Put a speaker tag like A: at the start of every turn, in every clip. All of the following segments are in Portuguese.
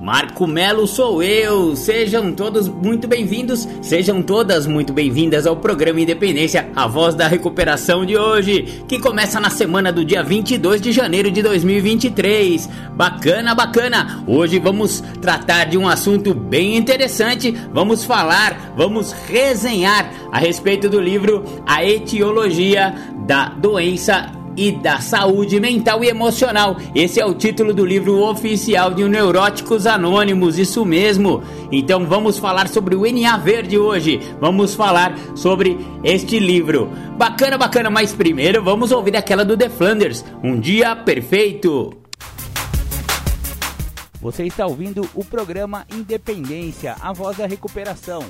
A: Marco Melo sou eu. Sejam todos muito bem-vindos, sejam todas muito bem-vindas ao programa Independência, a voz da recuperação de hoje, que começa na semana do dia 22 de janeiro de 2023. Bacana, bacana. Hoje vamos tratar de um assunto bem interessante. Vamos falar, vamos resenhar a respeito do livro A Etiologia da Doença e da saúde mental e emocional. Esse é o título do livro oficial de Neuróticos Anônimos, isso mesmo. Então vamos falar sobre o NA Verde hoje. Vamos falar sobre este livro. Bacana, bacana, mas primeiro vamos ouvir aquela do The Flanders, Um Dia Perfeito.
B: Você está ouvindo o programa Independência, a voz da recuperação.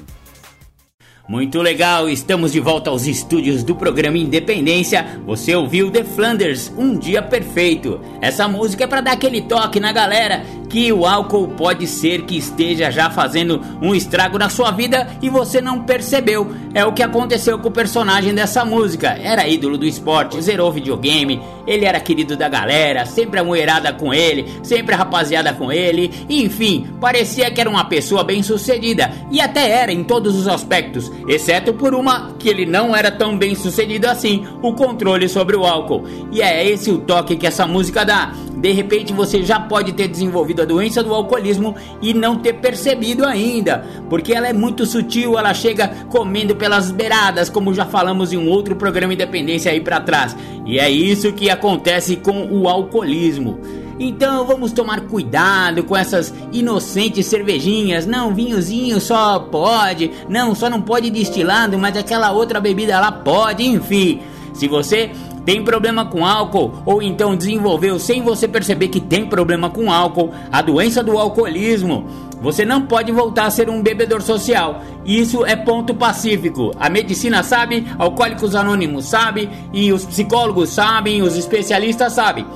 A: Muito legal, estamos de volta aos estúdios do programa Independência. Você ouviu The Flanders, Um Dia Perfeito. Essa música é para dar aquele toque na galera que o álcool pode ser que esteja já fazendo um estrago na sua vida e você não percebeu. É o que aconteceu com o personagem dessa música. Era ídolo do esporte, zerou videogame, ele era querido da galera, sempre a mulherada com ele, sempre a rapaziada com ele, enfim, parecia que era uma pessoa bem sucedida e até era em todos os aspectos, exceto por uma que ele não era tão bem sucedido assim, o controle sobre o álcool. E é esse o toque que essa música dá. De repente você já pode ter desenvolvido a doença do alcoolismo e não ter percebido ainda, porque ela é muito sutil, ela chega comendo pelas beiradas, como já falamos em um outro programa Independência aí para trás. E é isso que acontece com o alcoolismo. Então vamos tomar cuidado com essas inocentes cervejinhas. Não, vinhozinho só pode. Não, só não pode destilado, mas aquela outra bebida lá pode, enfim. Se você tem problema com álcool ou então desenvolveu sem você perceber que tem problema com álcool, a doença do alcoolismo, você não pode voltar a ser um bebedor social. Isso é ponto pacífico. A medicina sabe, alcoólicos anônimos sabe e os psicólogos sabem, os especialistas sabem.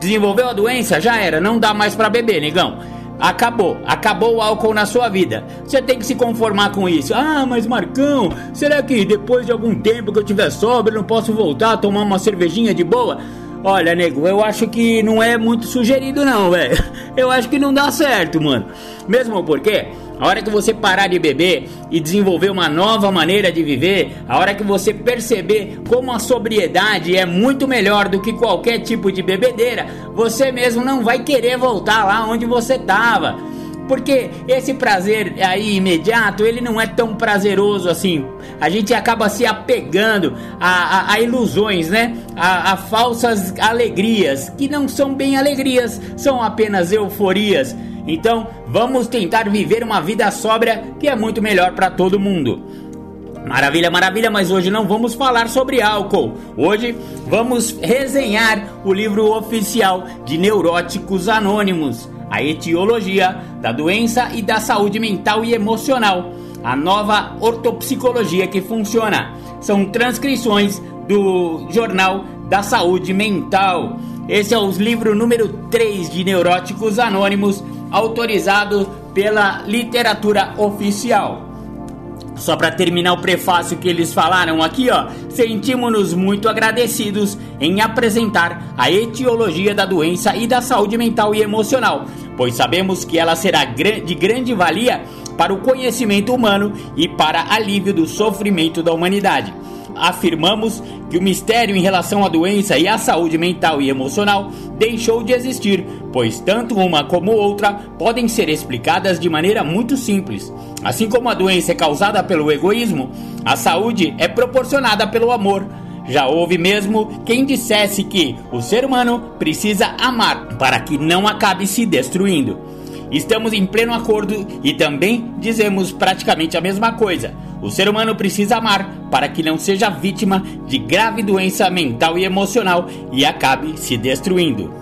A: Desenvolveu a doença, já era, não dá mais para beber, negão. Acabou, acabou o álcool na sua vida. Você tem que se conformar com isso. Ah, mas Marcão, será que depois de algum tempo que eu tiver eu não posso voltar a tomar uma cervejinha de boa? Olha, nego, eu acho que não é muito sugerido não, velho. Eu acho que não dá certo, mano. Mesmo porque a hora que você parar de beber e desenvolver uma nova maneira de viver, a hora que você perceber como a sobriedade é muito melhor do que qualquer tipo de bebedeira, você mesmo não vai querer voltar lá onde você estava. Porque esse prazer aí imediato, ele não é tão prazeroso assim. A gente acaba se apegando a, a, a ilusões, né? A, a falsas alegrias, que não são bem alegrias, são apenas euforias. Então, vamos tentar viver uma vida sóbria que é muito melhor para todo mundo. Maravilha, maravilha, mas hoje não vamos falar sobre álcool. Hoje vamos resenhar o livro oficial de Neuróticos Anônimos, a etiologia da doença e da saúde mental e emocional, a nova ortopsicologia que funciona. São transcrições do Jornal da Saúde Mental. Esse é o livro número 3 de Neuróticos Anônimos autorizado pela literatura oficial. Só para terminar o prefácio que eles falaram aqui, ó, sentimos-nos muito agradecidos em apresentar a etiologia da doença e da saúde mental e emocional, pois sabemos que ela será de grande valia para o conhecimento humano e para alívio do sofrimento da humanidade afirmamos que o mistério em relação à doença e à saúde mental e emocional deixou de existir, pois tanto uma como outra podem ser explicadas de maneira muito simples. Assim como a doença é causada pelo egoísmo, a saúde é proporcionada pelo amor. Já houve mesmo quem dissesse que o ser humano precisa amar para que não acabe se destruindo. Estamos em pleno acordo e também dizemos praticamente a mesma coisa. O ser humano precisa amar para que não seja vítima de grave doença mental e emocional e acabe se destruindo.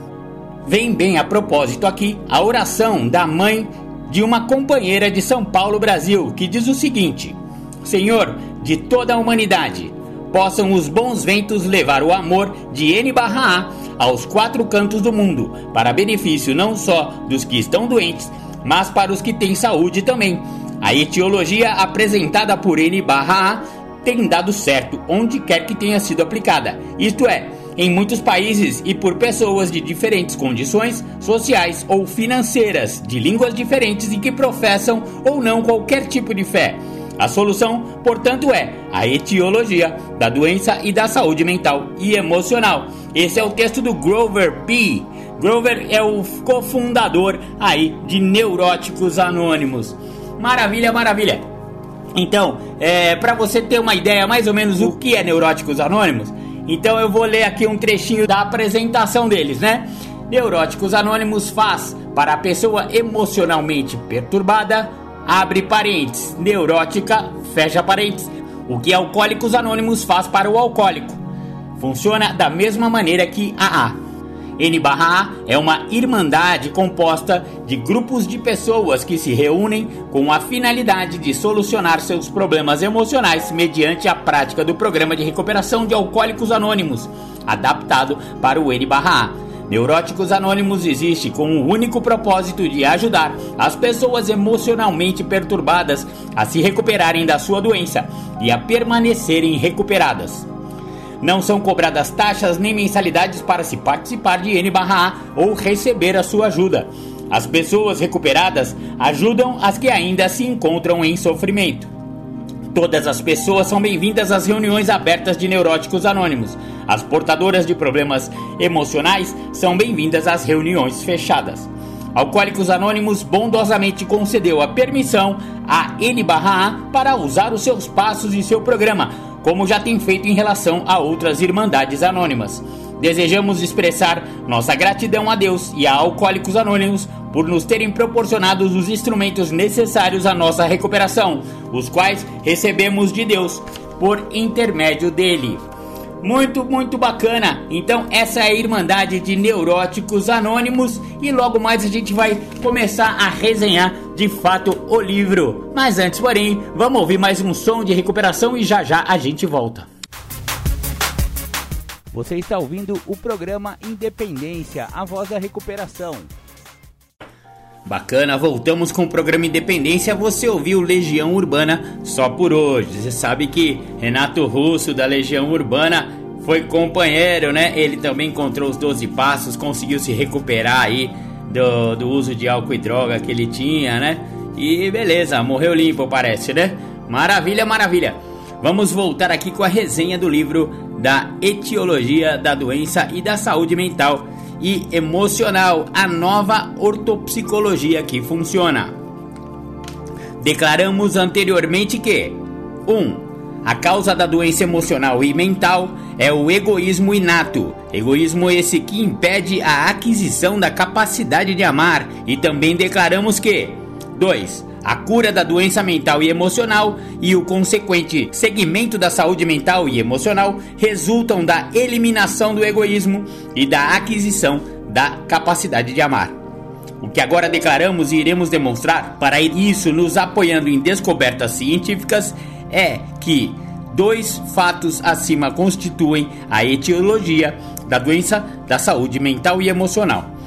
A: Vem bem a propósito aqui a oração da mãe de uma companheira de São Paulo, Brasil, que diz o seguinte: Senhor de toda a humanidade, possam os bons ventos levar o amor de N barra A aos quatro cantos do mundo, para benefício não só dos que estão doentes, mas para os que têm saúde também. A etiologia apresentada por N barra A tem dado certo onde quer que tenha sido aplicada, isto é, em muitos países e por pessoas de diferentes condições sociais ou financeiras, de línguas diferentes e que professam ou não qualquer tipo de fé. A solução, portanto, é a etiologia da doença e da saúde mental e emocional. Esse é o texto do Grover P. Grover é o cofundador aí de Neuróticos Anônimos. Maravilha, maravilha. Então, é, para você ter uma ideia mais ou menos o que é Neuróticos Anônimos, então eu vou ler aqui um trechinho da apresentação deles, né? Neuróticos Anônimos faz para a pessoa emocionalmente perturbada abre parênteses, neurótica, fecha parênteses, o que Alcoólicos Anônimos faz para o alcoólico. Funciona da mesma maneira que AA. N A é uma irmandade composta de grupos de pessoas que se reúnem com a finalidade de solucionar seus problemas emocionais mediante a prática do programa de recuperação de alcoólicos anônimos, adaptado para o N A Neuróticos Anônimos existe com o único propósito de ajudar as pessoas emocionalmente perturbadas a se recuperarem da sua doença e a permanecerem recuperadas. Não são cobradas taxas nem mensalidades para se participar de N/A ou receber a sua ajuda. As pessoas recuperadas ajudam as que ainda se encontram em sofrimento. Todas as pessoas são bem-vindas às reuniões abertas de Neuróticos Anônimos. As portadoras de problemas emocionais são bem-vindas às reuniões fechadas. Alcoólicos Anônimos bondosamente concedeu a permissão a N/A para usar os seus passos e seu programa, como já tem feito em relação a outras irmandades anônimas. Desejamos expressar nossa gratidão a Deus e a Alcoólicos Anônimos por nos terem proporcionado os instrumentos necessários à nossa recuperação, os quais recebemos de Deus por intermédio dele. Muito, muito bacana. Então, essa é a Irmandade de Neuróticos Anônimos e logo mais a gente vai começar a resenhar de fato o livro. Mas antes, porém, vamos ouvir mais um som de recuperação e já já a gente volta.
B: Você está ouvindo o programa Independência, a voz da recuperação.
A: Bacana, voltamos com o programa Independência. Você ouviu Legião Urbana só por hoje. Você sabe que Renato Russo da Legião Urbana foi companheiro, né? Ele também encontrou os 12 passos, conseguiu se recuperar aí do, do uso de álcool e droga que ele tinha, né? E beleza, morreu limpo, parece, né? Maravilha, maravilha. Vamos voltar aqui com a resenha do livro da Etiologia da Doença e da Saúde Mental e emocional, a nova ortopsicologia que funciona. Declaramos anteriormente que 1. Um, a causa da doença emocional e mental é o egoísmo inato. Egoísmo esse que impede a aquisição da capacidade de amar. E também declaramos que 2 a cura da doença mental e emocional e o consequente segmento da saúde mental e emocional resultam da eliminação do egoísmo e da aquisição da capacidade de amar. O que agora declaramos e iremos demonstrar, para isso nos apoiando em descobertas científicas, é que dois fatos acima constituem a etiologia da doença da saúde mental e emocional.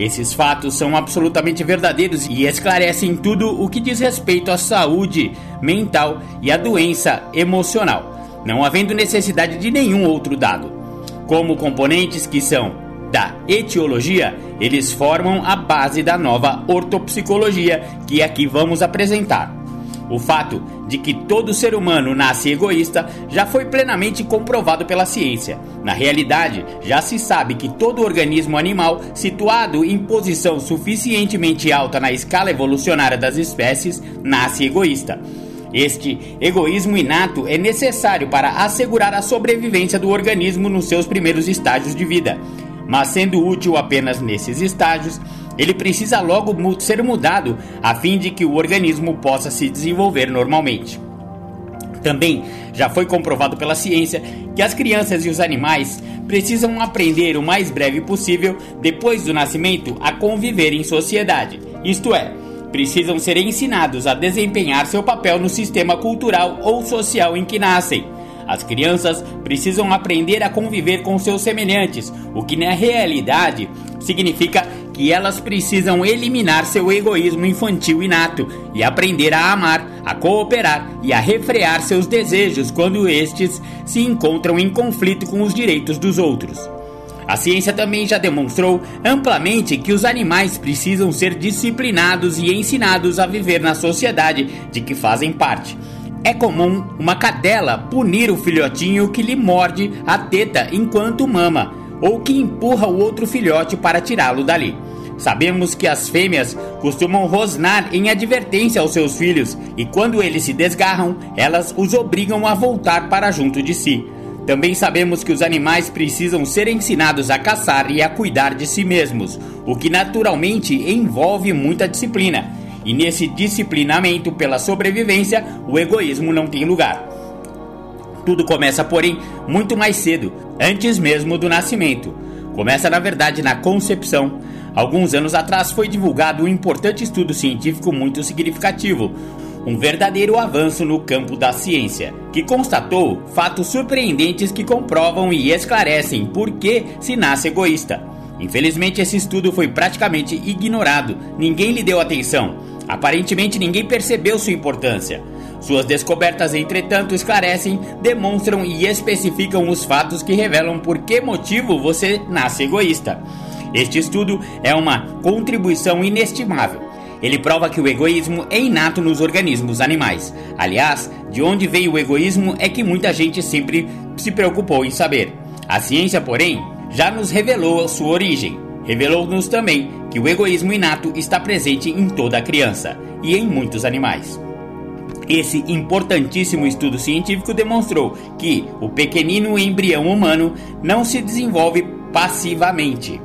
A: Esses fatos são absolutamente verdadeiros e esclarecem tudo o que diz respeito à saúde mental e à doença emocional, não havendo necessidade de nenhum outro dado. Como componentes que são da etiologia, eles formam a base da nova ortopsicologia que aqui vamos apresentar. O fato de que todo ser humano nasce egoísta já foi plenamente comprovado pela ciência. Na realidade, já se sabe que todo organismo animal situado em posição suficientemente alta na escala evolucionária das espécies nasce egoísta. Este egoísmo inato é necessário para assegurar a sobrevivência do organismo nos seus primeiros estágios de vida, mas sendo útil apenas nesses estágios, ele precisa logo ser mudado a fim de que o organismo possa se desenvolver normalmente. Também já foi comprovado pela ciência que as crianças e os animais precisam aprender o mais breve possível, depois do nascimento, a conviver em sociedade. Isto é, precisam ser ensinados a desempenhar seu papel no sistema cultural ou social em que nascem. As crianças precisam aprender a conviver com seus semelhantes, o que na realidade significa que elas precisam eliminar seu egoísmo infantil inato e aprender a amar, a cooperar e a refrear seus desejos quando estes se encontram em conflito com os direitos dos outros. A ciência também já demonstrou amplamente que os animais precisam ser disciplinados e ensinados a viver na sociedade de que fazem parte. É comum uma cadela punir o filhotinho que lhe morde a teta enquanto mama, ou que empurra o outro filhote para tirá-lo dali. Sabemos que as fêmeas costumam rosnar em advertência aos seus filhos, e quando eles se desgarram, elas os obrigam a voltar para junto de si. Também sabemos que os animais precisam ser ensinados a caçar e a cuidar de si mesmos, o que naturalmente envolve muita disciplina. E nesse disciplinamento pela sobrevivência, o egoísmo não tem lugar. Tudo começa, porém, muito mais cedo, antes mesmo do nascimento. Começa, na verdade, na concepção. Alguns anos atrás foi divulgado um importante estudo científico muito significativo, um verdadeiro avanço no campo da ciência, que constatou fatos surpreendentes que comprovam e esclarecem por que se nasce egoísta. Infelizmente, esse estudo foi praticamente ignorado, ninguém lhe deu atenção. Aparentemente, ninguém percebeu sua importância. Suas descobertas, entretanto, esclarecem, demonstram e especificam os fatos que revelam por que motivo você nasce egoísta. Este estudo é uma contribuição inestimável ele prova que o egoísmo é inato nos organismos animais. Aliás, de onde veio o egoísmo é que muita gente sempre se preocupou em saber. A ciência, porém, já nos revelou sua origem. Revelou-nos também que o egoísmo inato está presente em toda a criança e em muitos animais. Esse importantíssimo estudo científico demonstrou que o pequenino embrião humano não se desenvolve passivamente.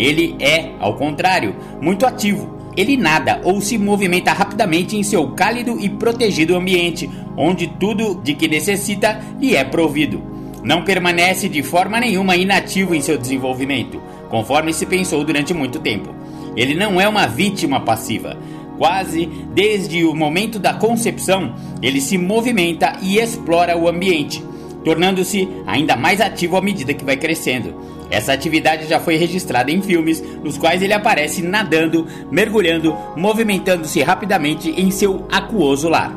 A: Ele é, ao contrário, muito ativo ele nada ou se movimenta rapidamente em seu cálido e protegido ambiente, onde tudo de que necessita lhe é provido. Não permanece de forma nenhuma inativo em seu desenvolvimento, conforme se pensou durante muito tempo. Ele não é uma vítima passiva. Quase desde o momento da concepção, ele se movimenta e explora o ambiente, tornando-se ainda mais ativo à medida que vai crescendo. Essa atividade já foi registrada em filmes nos quais ele aparece nadando, mergulhando, movimentando-se rapidamente em seu aquoso lar.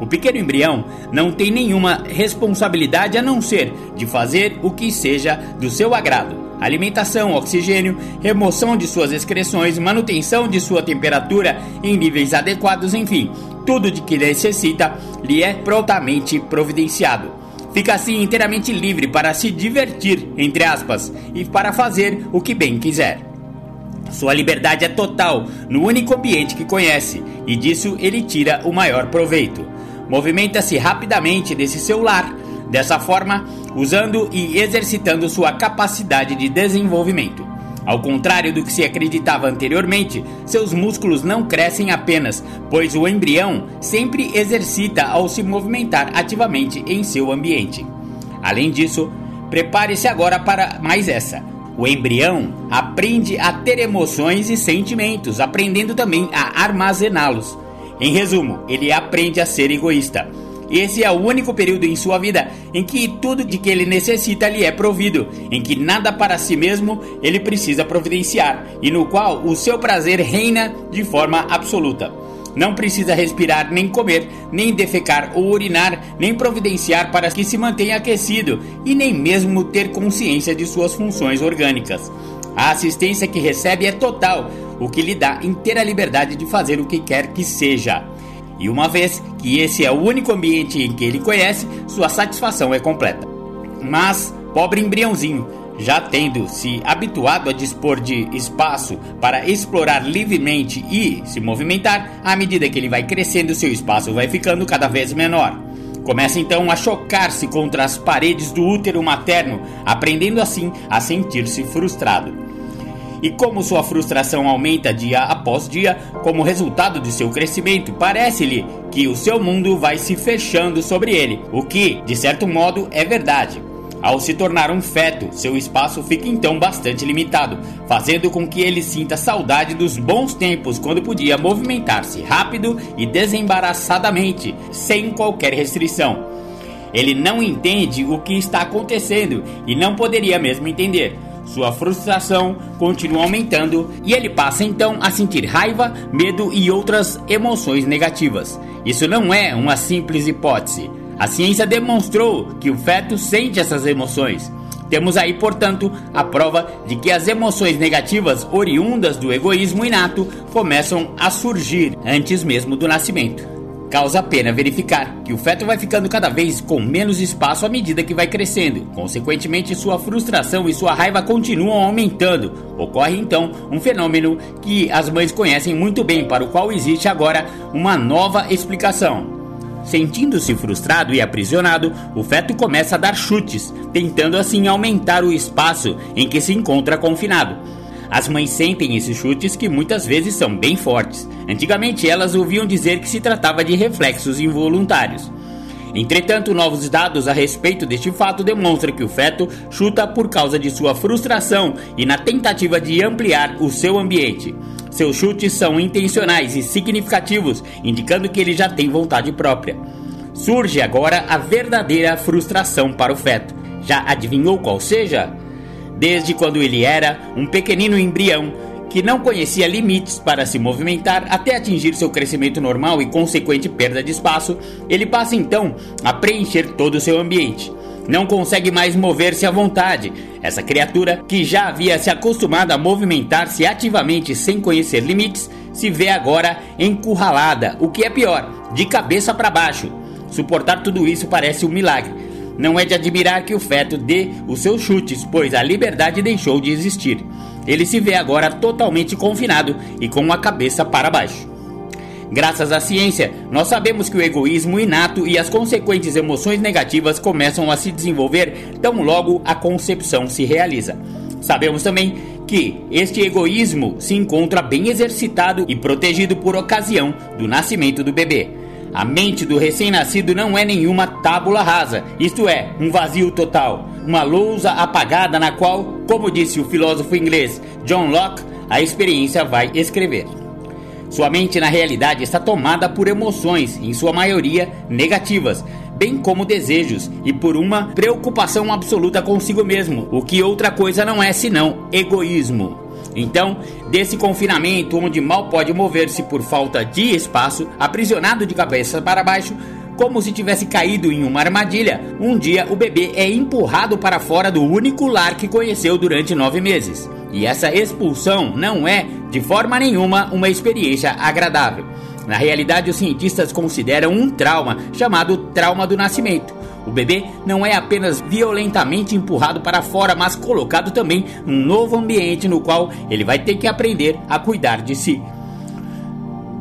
A: O pequeno embrião não tem nenhuma responsabilidade a não ser de fazer o que seja do seu agrado. Alimentação, oxigênio, remoção de suas excreções, manutenção de sua temperatura em níveis adequados, enfim, tudo de que necessita lhe é prontamente providenciado fica assim inteiramente livre para se divertir, entre aspas, e para fazer o que bem quiser. Sua liberdade é total no único ambiente que conhece, e disso ele tira o maior proveito. Movimenta-se rapidamente nesse seu lar, dessa forma, usando e exercitando sua capacidade de desenvolvimento. Ao contrário do que se acreditava anteriormente, seus músculos não crescem apenas, pois o embrião sempre exercita ao se movimentar ativamente em seu ambiente. Além disso, prepare-se agora para mais essa. O embrião aprende a ter emoções e sentimentos, aprendendo também a armazená-los. Em resumo, ele aprende a ser egoísta. Esse é o único período em sua vida em que tudo de que ele necessita lhe é provido, em que nada para si mesmo ele precisa providenciar e no qual o seu prazer reina de forma absoluta. Não precisa respirar, nem comer, nem defecar ou urinar, nem providenciar para que se mantenha aquecido e nem mesmo ter consciência de suas funções orgânicas. A assistência que recebe é total, o que lhe dá inteira liberdade de fazer o que quer que seja. E uma vez que esse é o único ambiente em que ele conhece, sua satisfação é completa. Mas, pobre embriãozinho, já tendo se habituado a dispor de espaço para explorar livremente e se movimentar, à medida que ele vai crescendo, seu espaço vai ficando cada vez menor. Começa então a chocar-se contra as paredes do útero materno, aprendendo assim a sentir-se frustrado. E como sua frustração aumenta dia após dia, como resultado de seu crescimento, parece-lhe que o seu mundo vai se fechando sobre ele, o que, de certo modo, é verdade. Ao se tornar um feto, seu espaço fica então bastante limitado, fazendo com que ele sinta saudade dos bons tempos quando podia movimentar-se rápido e desembaraçadamente, sem qualquer restrição. Ele não entende o que está acontecendo e não poderia mesmo entender. Sua frustração continua aumentando e ele passa então a sentir raiva, medo e outras emoções negativas. Isso não é uma simples hipótese. A ciência demonstrou que o feto sente essas emoções. Temos aí, portanto, a prova de que as emoções negativas oriundas do egoísmo inato começam a surgir antes mesmo do nascimento. Causa pena verificar que o feto vai ficando cada vez com menos espaço à medida que vai crescendo. Consequentemente, sua frustração e sua raiva continuam aumentando. Ocorre então um fenômeno que as mães conhecem muito bem, para o qual existe agora uma nova explicação. Sentindo-se frustrado e aprisionado, o feto começa a dar chutes, tentando assim aumentar o espaço em que se encontra confinado. As mães sentem esses chutes que muitas vezes são bem fortes. Antigamente elas ouviam dizer que se tratava de reflexos involuntários. Entretanto, novos dados a respeito deste fato demonstram que o feto chuta por causa de sua frustração e na tentativa de ampliar o seu ambiente. Seus chutes são intencionais e significativos, indicando que ele já tem vontade própria. Surge agora a verdadeira frustração para o feto. Já adivinhou qual seja? Desde quando ele era um pequenino embrião que não conhecia limites para se movimentar até atingir seu crescimento normal e consequente perda de espaço, ele passa então a preencher todo o seu ambiente. Não consegue mais mover-se à vontade. Essa criatura, que já havia se acostumado a movimentar-se ativamente sem conhecer limites, se vê agora encurralada, o que é pior, de cabeça para baixo. Suportar tudo isso parece um milagre não é de admirar que o feto dê os seus chutes, pois a liberdade deixou de existir. Ele se vê agora totalmente confinado e com a cabeça para baixo. Graças à ciência, nós sabemos que o egoísmo inato e as consequentes emoções negativas começam a se desenvolver tão logo a concepção se realiza. Sabemos também que este egoísmo se encontra bem exercitado e protegido por ocasião do nascimento do bebê. A mente do recém-nascido não é nenhuma tábula rasa, isto é, um vazio total, uma lousa apagada na qual, como disse o filósofo inglês John Locke, a experiência vai escrever. Sua mente, na realidade, está tomada por emoções, em sua maioria negativas, bem como desejos, e por uma preocupação absoluta consigo mesmo, o que outra coisa não é senão egoísmo. Então, desse confinamento onde mal pode mover-se por falta de espaço, aprisionado de cabeça para baixo, como se tivesse caído em uma armadilha, um dia o bebê é empurrado para fora do único lar que conheceu durante nove meses. E essa expulsão não é, de forma nenhuma, uma experiência agradável. Na realidade, os cientistas consideram um trauma chamado trauma do nascimento o bebê não é apenas violentamente empurrado para fora, mas colocado também num novo ambiente no qual ele vai ter que aprender a cuidar de si.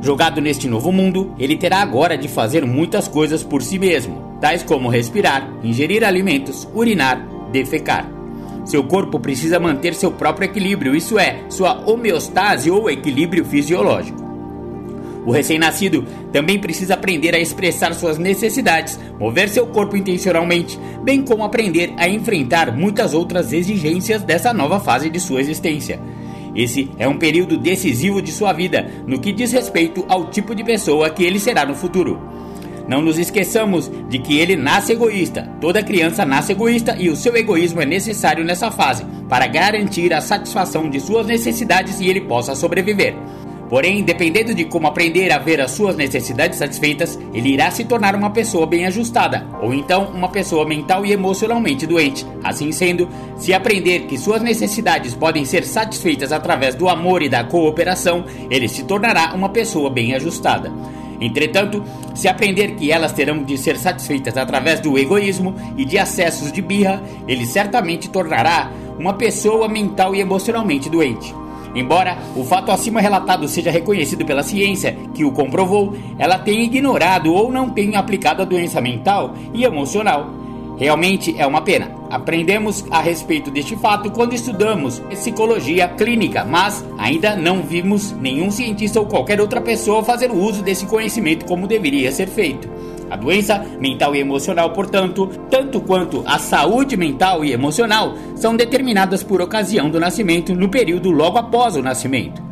A: Jogado neste novo mundo, ele terá agora de fazer muitas coisas por si mesmo, tais como respirar, ingerir alimentos, urinar, defecar. Seu corpo precisa manter seu próprio equilíbrio, isso é, sua homeostase ou equilíbrio fisiológico. O recém-nascido também precisa aprender a expressar suas necessidades, mover seu corpo intencionalmente, bem como aprender a enfrentar muitas outras exigências dessa nova fase de sua existência. Esse é um período decisivo de sua vida no que diz respeito ao tipo de pessoa que ele será no futuro. Não nos esqueçamos de que ele nasce egoísta. Toda criança nasce egoísta e o seu egoísmo é necessário nessa fase para garantir a satisfação de suas necessidades e ele possa sobreviver. Porém, dependendo de como aprender a ver as suas necessidades satisfeitas, ele irá se tornar uma pessoa bem ajustada, ou então uma pessoa mental e emocionalmente doente. Assim sendo, se aprender que suas necessidades podem ser satisfeitas através do amor e da cooperação, ele se tornará uma pessoa bem ajustada. Entretanto, se aprender que elas terão de ser satisfeitas através do egoísmo e de acessos de birra, ele certamente tornará uma pessoa mental e emocionalmente doente. Embora o fato acima relatado seja reconhecido pela ciência que o comprovou, ela tem ignorado ou não tem aplicado a doença mental e emocional. Realmente é uma pena. Aprendemos a respeito deste fato quando estudamos psicologia clínica, mas ainda não vimos nenhum cientista ou qualquer outra pessoa fazer uso desse conhecimento como deveria ser feito. A doença mental e emocional, portanto, tanto quanto a saúde mental e emocional, são determinadas por ocasião do nascimento no período logo após o nascimento.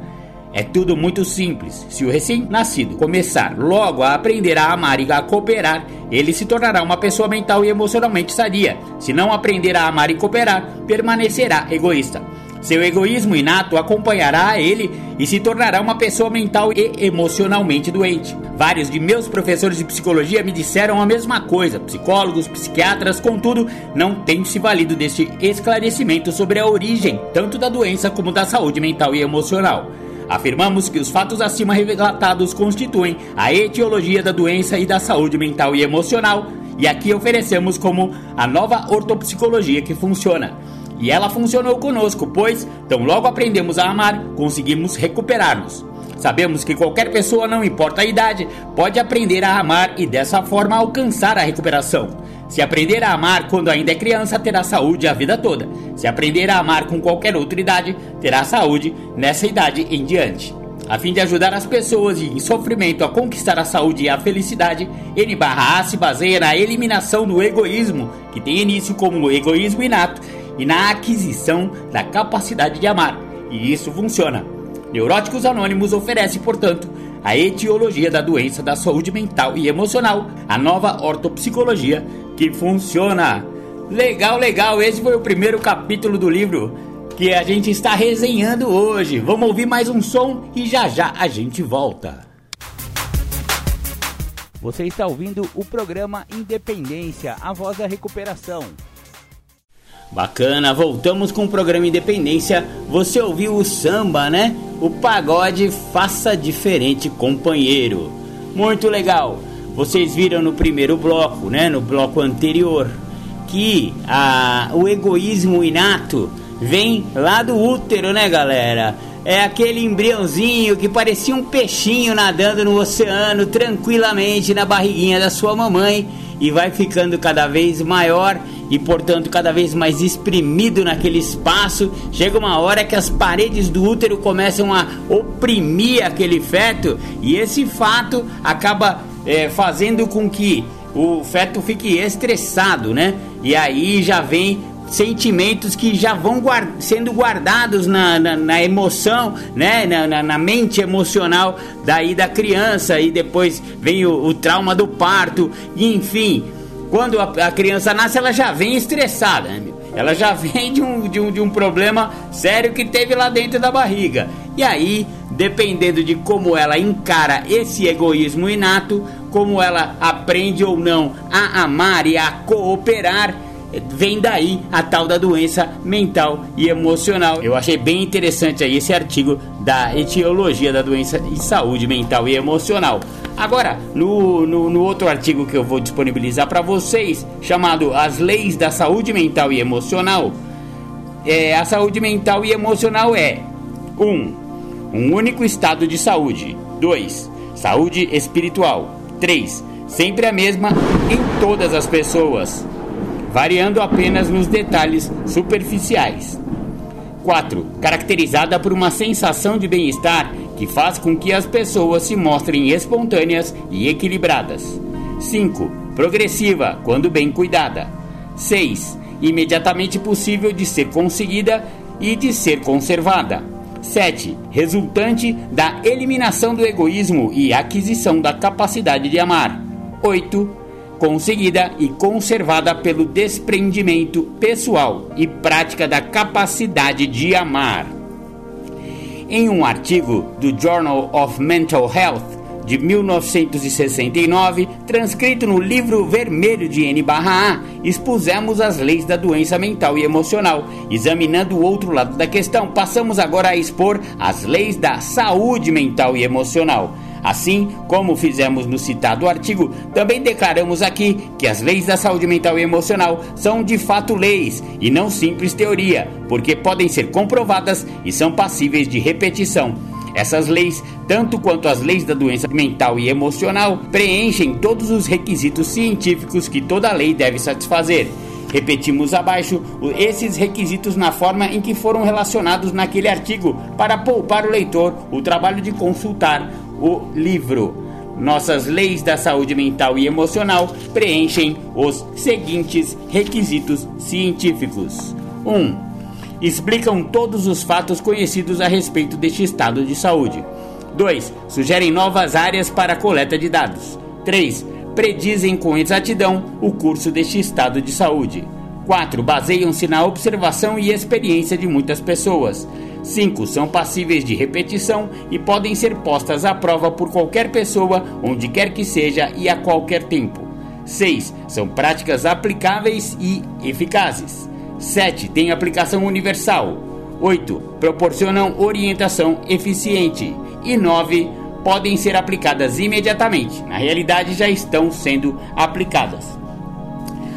A: É tudo muito simples. Se o recém-nascido começar logo a aprender a amar e a cooperar, ele se tornará uma pessoa mental e emocionalmente sadia. Se não aprender a amar e cooperar, permanecerá egoísta. Seu egoísmo inato acompanhará ele e se tornará uma pessoa mental e emocionalmente doente. Vários de meus professores de psicologia me disseram a mesma coisa, psicólogos, psiquiatras, contudo, não têm se valido deste esclarecimento sobre a origem tanto da doença como da saúde mental e emocional. Afirmamos que os fatos acima relatados constituem a etiologia da doença e da saúde mental e emocional, e aqui oferecemos como a nova ortopsicologia que funciona. E ela funcionou conosco, pois, tão logo aprendemos a amar, conseguimos recuperar-nos. Sabemos que qualquer pessoa, não importa a idade, pode aprender a amar e dessa forma alcançar a recuperação. Se aprender a amar quando ainda é criança, terá saúde a vida toda. Se aprender a amar com qualquer outra idade, terá saúde nessa idade em diante. A fim de ajudar as pessoas em sofrimento a conquistar a saúde e a felicidade, N/A se baseia na eliminação do egoísmo, que tem início como o egoísmo inato e na aquisição da capacidade de amar. E isso funciona. Neuróticos Anônimos oferece, portanto, a etiologia da doença da saúde mental e emocional, a nova ortopsicologia que funciona. Legal, legal, esse foi o primeiro capítulo do livro que a gente está resenhando hoje. Vamos ouvir mais um som e já já a gente volta.
B: Você está ouvindo o programa Independência, a voz da recuperação.
A: Bacana, voltamos com o programa Independência. Você ouviu o samba, né? O pagode Faça Diferente Companheiro. Muito legal. Vocês viram no primeiro bloco, né? No bloco anterior, que a, o egoísmo inato vem lá do útero, né, galera? É aquele embriãozinho que parecia um peixinho nadando no oceano tranquilamente na barriguinha da sua mamãe e vai ficando cada vez maior e, portanto, cada vez mais exprimido naquele espaço. Chega uma hora que as paredes do útero começam a oprimir aquele feto e esse fato acaba é, fazendo com que o feto fique estressado, né? E aí já vem sentimentos que já vão guard sendo guardados na, na, na emoção, né? Na, na, na, mente emocional daí da criança e depois vem o, o trauma do parto, e, enfim, quando a, a, criança nasce ela já vem estressada, né? ela já vem de um, de, um, de um problema sério que teve lá dentro da barriga. E aí, dependendo de como ela encara esse egoísmo inato, como ela aprende ou não a amar e a cooperar, vem daí a tal da doença mental e emocional. Eu achei bem interessante aí esse artigo da etiologia da doença e saúde mental e emocional. Agora, no, no, no outro artigo que eu vou disponibilizar para vocês, chamado As Leis da Saúde Mental e Emocional, é, a saúde mental e emocional é 1. Um, um único estado de saúde. 2. Saúde espiritual. 3. Sempre a mesma em todas as pessoas variando apenas nos detalhes superficiais. 4. Caracterizada por uma sensação de bem-estar que faz com que as pessoas se mostrem espontâneas e equilibradas. 5. Progressiva, quando bem cuidada. 6. Imediatamente possível de ser conseguida e de ser conservada. 7. Resultante da eliminação do egoísmo e aquisição da capacidade de amar. 8 conseguida e conservada pelo desprendimento pessoal e prática da capacidade de amar. Em um artigo do Journal of Mental Health de 1969, transcrito no livro vermelho de N/A, expusemos as leis da doença mental e emocional. Examinando o outro lado da questão, passamos agora a expor as leis da saúde mental e emocional. Assim, como fizemos no citado artigo, também declaramos aqui que as leis da saúde mental e emocional são de fato leis e não simples teoria, porque podem ser comprovadas e são passíveis de repetição. Essas leis, tanto quanto as leis da doença mental e emocional, preenchem todos os requisitos científicos que toda lei deve satisfazer. Repetimos abaixo esses requisitos na forma em que foram relacionados naquele artigo, para poupar o leitor o trabalho de consultar o livro. Nossas leis da saúde mental e emocional preenchem os seguintes requisitos científicos: 1. Um, explicam todos os fatos conhecidos a respeito deste estado de saúde. 2. Sugerem novas áreas para a coleta de dados. 3 predizem com exatidão o curso deste estado de saúde. 4. Baseiam-se na observação e experiência de muitas pessoas. 5. São passíveis de repetição e podem ser postas à prova por qualquer pessoa, onde quer que seja e a qualquer tempo. 6. São práticas aplicáveis e eficazes. 7. Têm aplicação universal. 8. Proporcionam orientação eficiente. E 9 podem ser aplicadas imediatamente. Na realidade, já estão sendo aplicadas.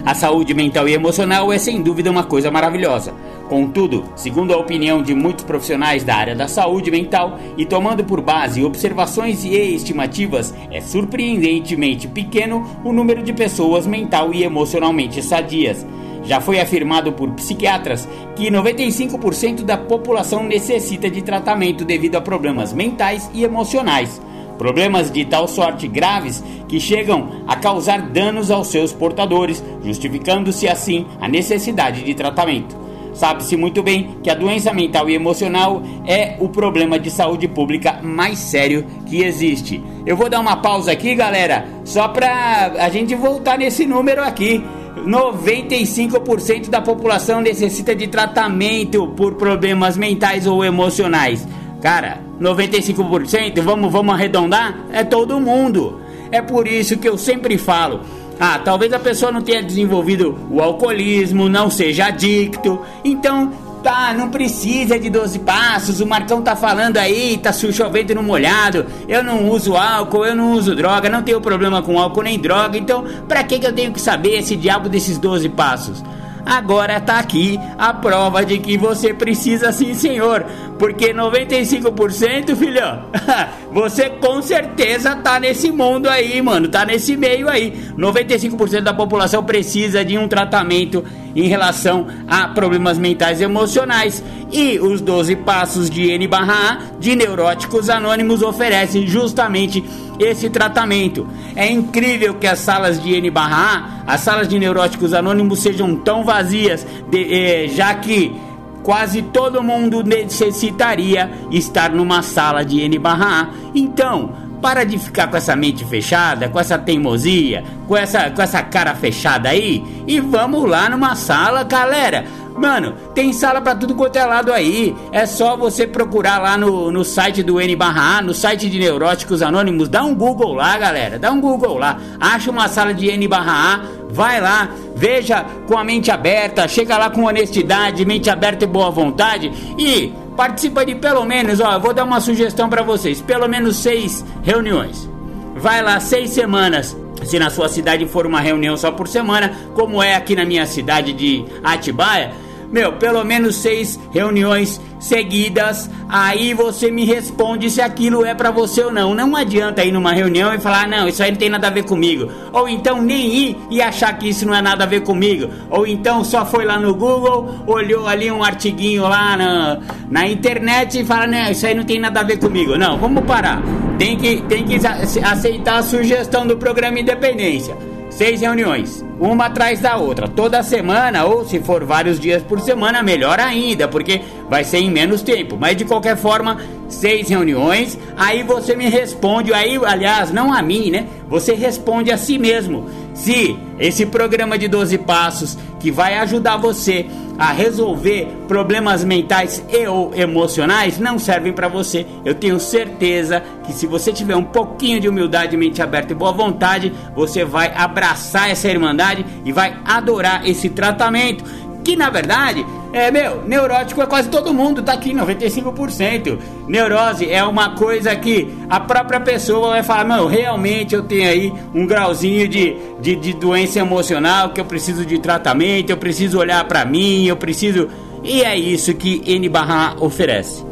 A: A saúde mental e emocional é sem dúvida uma coisa maravilhosa. Contudo, segundo a opinião de muitos profissionais da área da saúde mental e tomando por base observações e estimativas, é surpreendentemente pequeno o número de pessoas mental e emocionalmente sadias. Já foi afirmado por psiquiatras que 95% da população necessita de tratamento devido a problemas mentais e emocionais. Problemas de tal sorte graves que chegam a causar danos aos seus portadores, justificando-se assim a necessidade de tratamento. Sabe-se muito bem que a doença mental e emocional é o problema de saúde pública mais sério que existe. Eu vou dar uma pausa aqui, galera, só para a gente voltar nesse número aqui. 95% da população necessita de tratamento por problemas mentais ou emocionais. Cara, 95%, vamos, vamos arredondar? É todo mundo. É por isso que eu sempre falo. Ah, talvez a pessoa não tenha desenvolvido o alcoolismo, não seja adicto. Então, Tá, não precisa de 12 passos. O Marcão tá falando aí, tá chovendo no molhado. Eu não uso álcool, eu não uso droga, não tenho problema com álcool nem droga. Então, pra que, que eu tenho que saber esse diabo desses 12 passos? Agora tá aqui a prova de que você precisa sim, senhor. Porque 95%, filhão, você com certeza tá nesse mundo aí, mano. Tá nesse meio aí. 95% da população precisa de um tratamento em relação a problemas mentais e emocionais. E os 12 passos de N barra A de Neuróticos Anônimos oferecem justamente esse tratamento. É incrível que as salas de N barra A, as salas de Neuróticos Anônimos sejam tão vazias, de, eh, já que quase todo mundo necessitaria estar numa sala de N barra A. Então, para de ficar com essa mente fechada, com essa teimosia, com essa, com essa cara fechada aí e vamos lá numa sala, galera. Mano, tem sala para tudo quanto é lado aí. É só você procurar lá no, no site do N barra A, no site de Neuróticos Anônimos. Dá um Google lá, galera. Dá um Google lá. Acha uma sala de N barra A. Vai lá, veja com a mente aberta. Chega lá com honestidade, mente aberta e boa vontade. E participa de pelo menos, ó, vou dar uma sugestão para vocês, pelo menos seis reuniões. Vai lá seis semanas. Se na sua cidade for uma reunião só por semana, como é aqui na minha cidade de Atibaia, meu, pelo menos seis reuniões seguidas, aí você me responde se aquilo é para você ou não. Não adianta ir numa reunião e falar, não, isso aí não tem nada a ver comigo. Ou então nem ir e achar que isso não é nada a ver comigo. Ou então só foi lá no Google, olhou ali um artiguinho lá na, na internet e fala, não, isso aí não tem nada a ver comigo. Não, vamos parar. Tem que, tem que aceitar a sugestão do programa Independência. Seis reuniões, uma atrás da outra, toda semana, ou se for vários dias por semana, melhor ainda, porque vai ser em menos tempo. Mas de qualquer forma, seis reuniões, aí você me responde, aí, aliás, não a mim, né? Você responde a si mesmo. Se esse programa de 12 passos que vai ajudar você a resolver problemas mentais e ou emocionais não servem para você. Eu tenho certeza que se você tiver um pouquinho de humildade, mente aberta e boa vontade, você vai abraçar essa irmandade e vai adorar esse tratamento, que na verdade É, meu, neurótico é quase todo mundo, tá aqui, 95%. Neurose é uma coisa que a própria pessoa vai falar, não, realmente eu tenho aí um grauzinho de, de, de doença emocional, que eu preciso de tratamento, eu preciso olhar para mim, eu preciso. E é isso que N barra oferece.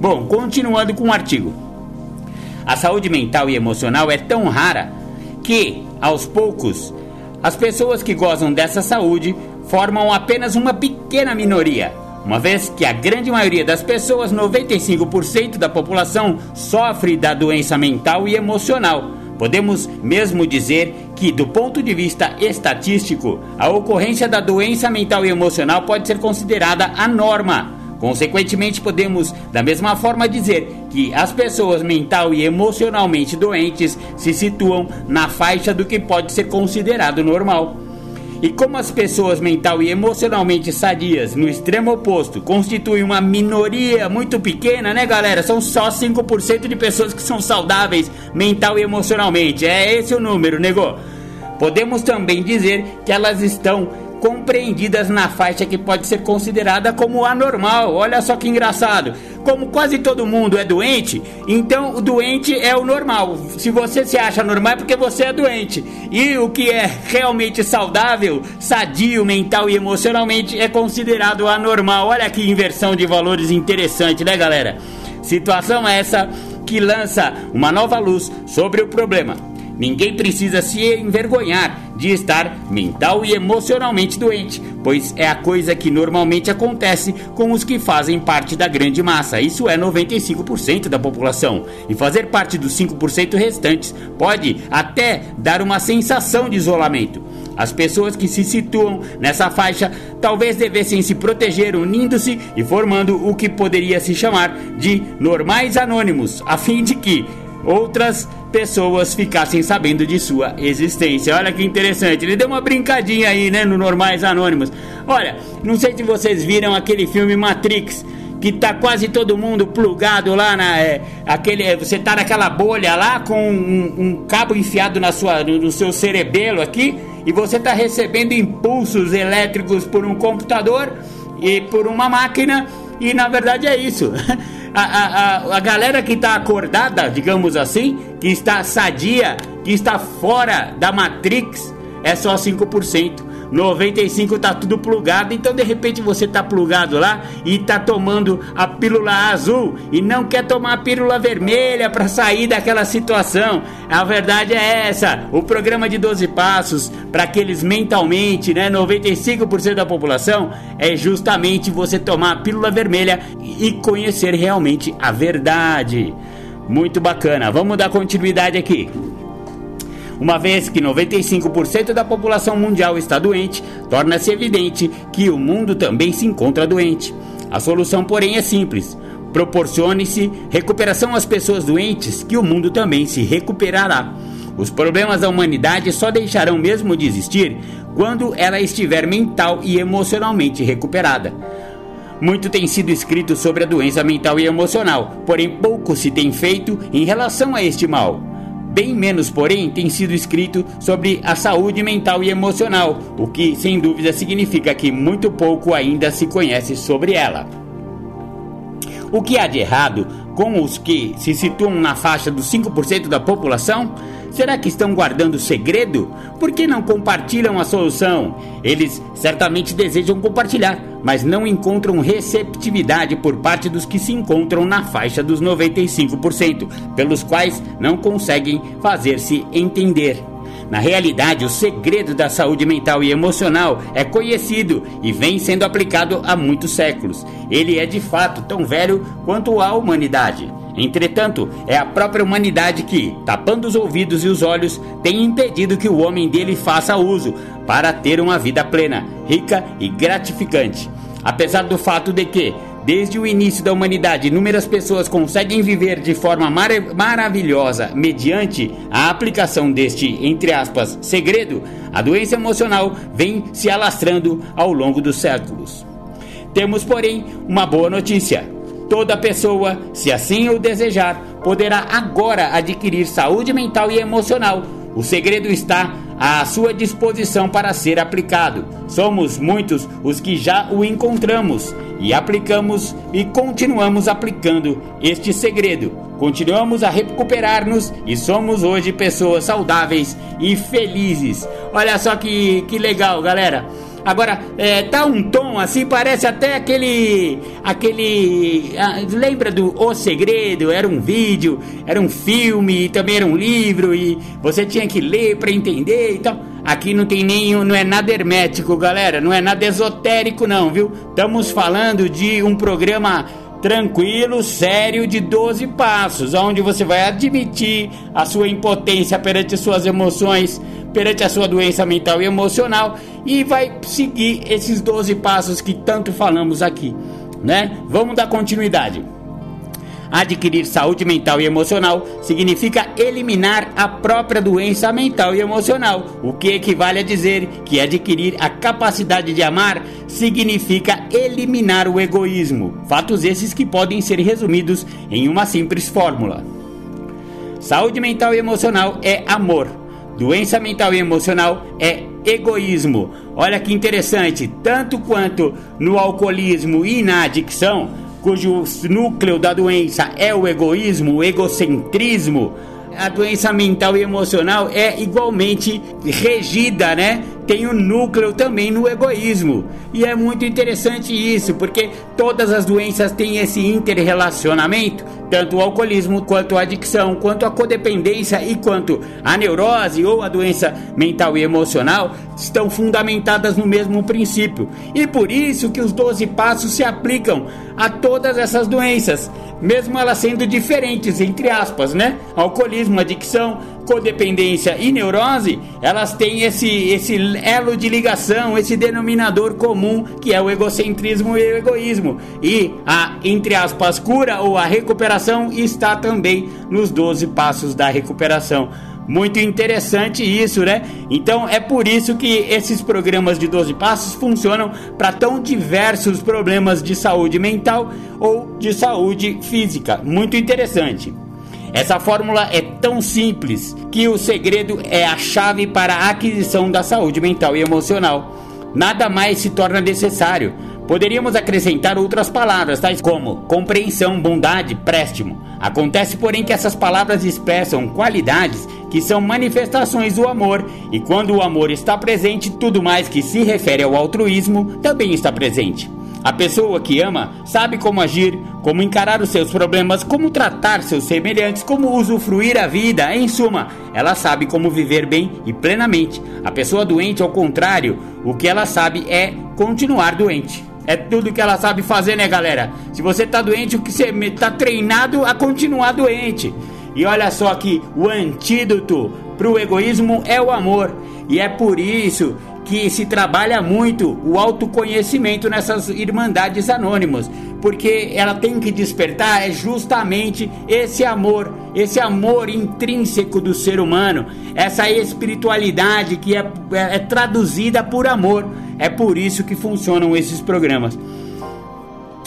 A: Bom, continuando com o artigo. A saúde mental e emocional é tão rara que, aos poucos, as pessoas que gozam dessa saúde formam apenas uma pequena minoria, uma vez que a grande maioria das pessoas, 95% da população, sofre da doença mental e emocional. Podemos mesmo dizer que, do ponto de vista estatístico, a ocorrência da doença mental e emocional pode ser considerada a norma. Consequentemente, podemos, da mesma forma, dizer que as pessoas mental e emocionalmente doentes se situam na faixa do que pode ser considerado normal. E como as pessoas mental e emocionalmente sadias, no extremo oposto, constituem uma minoria muito pequena, né, galera? São só 5% de pessoas que são saudáveis mental e emocionalmente. É esse o número, negou. Podemos também dizer que elas estão compreendidas na faixa que pode ser considerada como anormal. Olha só que engraçado. Como quase todo mundo é doente, então o doente é o normal. Se você se acha normal é porque você é doente. E o que é realmente saudável, sadio mental e emocionalmente é considerado anormal. Olha que inversão de valores interessante, né, galera? Situação essa que lança uma nova luz sobre o problema. Ninguém precisa se envergonhar de estar mental e emocionalmente doente, pois é a coisa que normalmente acontece com os que fazem parte da grande massa. Isso é 95% da população. E fazer parte dos 5% restantes pode até dar uma sensação de isolamento. As pessoas que se situam nessa faixa talvez devessem se proteger unindo-se e formando o que poderia se chamar de normais anônimos, a fim de que outras pessoas ficassem sabendo de sua existência. Olha que interessante. Ele deu uma brincadinha aí, né, no Normais Anônimos. Olha, não sei se vocês viram aquele filme Matrix que tá quase todo mundo plugado lá na é, aquele é, você tá naquela bolha lá com um, um cabo enfiado na sua no, no, seu cerebelo aqui e você tá recebendo impulsos elétricos por um computador e por uma máquina e na verdade é isso. a, a, a, galera que está acordada, digamos assim, que está sadia, que está fora da Matrix, é só 5%. 95 tá tudo plugado, então de repente você tá plugado lá e tá tomando a pílula azul e não quer tomar a pílula vermelha para sair daquela situação. A verdade é essa. O programa de 12 passos para aqueles mentalmente, né, 95% da população é justamente você tomar a pílula vermelha e conhecer realmente a verdade. Muito bacana. Vamos dar continuidade aqui. Uma vez que 95% da população mundial está doente, torna-se evidente que o mundo também se encontra doente. A solução, porém, é simples. Proporcione-se recuperação às pessoas doentes, que o mundo também se recuperará. Os problemas da humanidade só deixarão mesmo de existir quando ela estiver mental e emocionalmente recuperada. Muito tem sido escrito sobre a doença mental e emocional, porém pouco se tem feito em relação a este mal. Bem menos, porém, tem sido escrito sobre a saúde mental e emocional, o que sem dúvida significa que muito pouco ainda se conhece sobre ela. O que há de errado com os que se situam na faixa dos 5% da população? Será que estão guardando segredo? Por que não compartilham a solução? Eles certamente desejam compartilhar, mas não encontram receptividade por parte dos que se encontram na faixa dos 95%, pelos quais não conseguem fazer-se entender. Na realidade, o segredo da saúde mental e emocional é conhecido e vem sendo aplicado há muitos séculos. Ele é de fato tão velho quanto a humanidade. Entretanto, é a própria humanidade que, tapando os ouvidos e os olhos, tem impedido que o homem dele faça uso para ter uma vida plena, rica e gratificante. Apesar do fato de que, Desde o início da humanidade, inúmeras pessoas conseguem viver de forma mar maravilhosa mediante a aplicação deste, entre aspas, segredo. A doença emocional vem se alastrando ao longo dos séculos. Temos, porém, uma boa notícia. Toda pessoa, se assim o desejar, poderá agora adquirir saúde mental e emocional. O segredo está à sua disposição para ser aplicado. Somos muitos os que já o encontramos e aplicamos e continuamos aplicando este segredo. Continuamos a recuperar-nos e somos hoje pessoas saudáveis e felizes. Olha só que, que legal, galera. Agora, é, tá um tom assim, parece até aquele. aquele. Ah, lembra do O Segredo? Era um vídeo, era um filme, também era um livro, e você tinha que ler para entender e tal. Aqui não tem nenhum, não é nada hermético, galera, não é nada esotérico, não, viu? Estamos falando de um programa tranquilo, sério, de 12 passos, onde você vai admitir a sua impotência perante suas emoções, perante a sua doença mental e emocional e vai seguir esses 12 passos que tanto falamos aqui, né? Vamos dar continuidade. Adquirir saúde mental e emocional significa eliminar a própria doença mental e emocional, o que equivale a dizer que adquirir a capacidade de amar significa eliminar o egoísmo. Fatos esses que podem ser resumidos em uma simples fórmula. Saúde mental e emocional é amor. Doença mental e emocional é egoísmo. Olha que interessante, tanto quanto no alcoolismo e na adicção, cujo núcleo da doença é o egoísmo, o egocentrismo, a doença mental e emocional é igualmente regida, né? Tem o um núcleo também no egoísmo. E é muito interessante isso, porque todas as doenças têm esse interrelacionamento, tanto o alcoolismo, quanto a adicção, quanto a codependência e quanto a neurose ou a doença mental e emocional estão fundamentadas no mesmo princípio. E por isso que os 12 passos se aplicam a todas essas doenças, mesmo elas sendo diferentes entre aspas, né? Alcoolismo, adicção, codependência e neurose, elas têm esse, esse elo de ligação, esse denominador comum que é o egocentrismo e o egoísmo. E a, entre aspas, cura ou a recuperação está também nos 12 passos da recuperação. Muito interessante isso, né? Então é por isso que esses programas de 12 passos funcionam para tão diversos problemas de saúde mental ou de saúde física. Muito interessante. Essa fórmula é tão simples que o segredo é a chave para a aquisição da saúde mental e emocional. Nada mais se torna necessário. Poderíamos acrescentar outras palavras, tais como compreensão, bondade, préstimo. Acontece, porém, que essas palavras expressam qualidades que são manifestações do amor, e quando o amor está presente, tudo mais que se refere ao altruísmo também está presente. A pessoa que ama sabe como agir, como encarar os seus problemas, como tratar seus semelhantes, como usufruir a vida. Em suma, ela sabe como viver bem e plenamente. A pessoa doente, ao contrário, o que ela sabe é continuar doente. É tudo que ela sabe fazer, né, galera? Se você tá doente, o que você tá treinado a continuar doente. E olha só que o antídoto pro egoísmo é o amor. E é por isso que se trabalha muito o autoconhecimento nessas irmandades anônimas, porque ela tem que despertar é justamente esse amor, esse amor intrínseco do ser humano, essa espiritualidade que é, é, é traduzida por amor. É por isso que funcionam esses programas.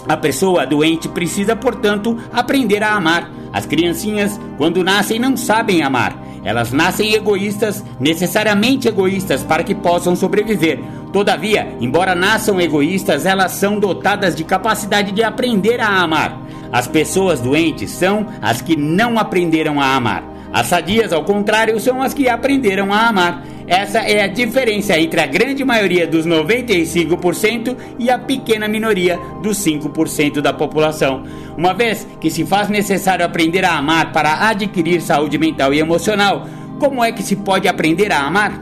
A: A pessoa doente precisa, portanto, aprender a amar. As criancinhas, quando nascem, não sabem amar. Elas nascem egoístas, necessariamente egoístas, para que possam sobreviver. Todavia, embora nasçam egoístas, elas são dotadas de capacidade de aprender a amar. As pessoas doentes são as que não aprenderam a amar. As sadias, ao contrário, são as que aprenderam a amar. Essa é a diferença entre a grande maioria dos 95% e a pequena minoria dos 5% da população. Uma vez que se faz necessário aprender a amar para adquirir saúde mental e emocional, como é que se pode aprender a amar?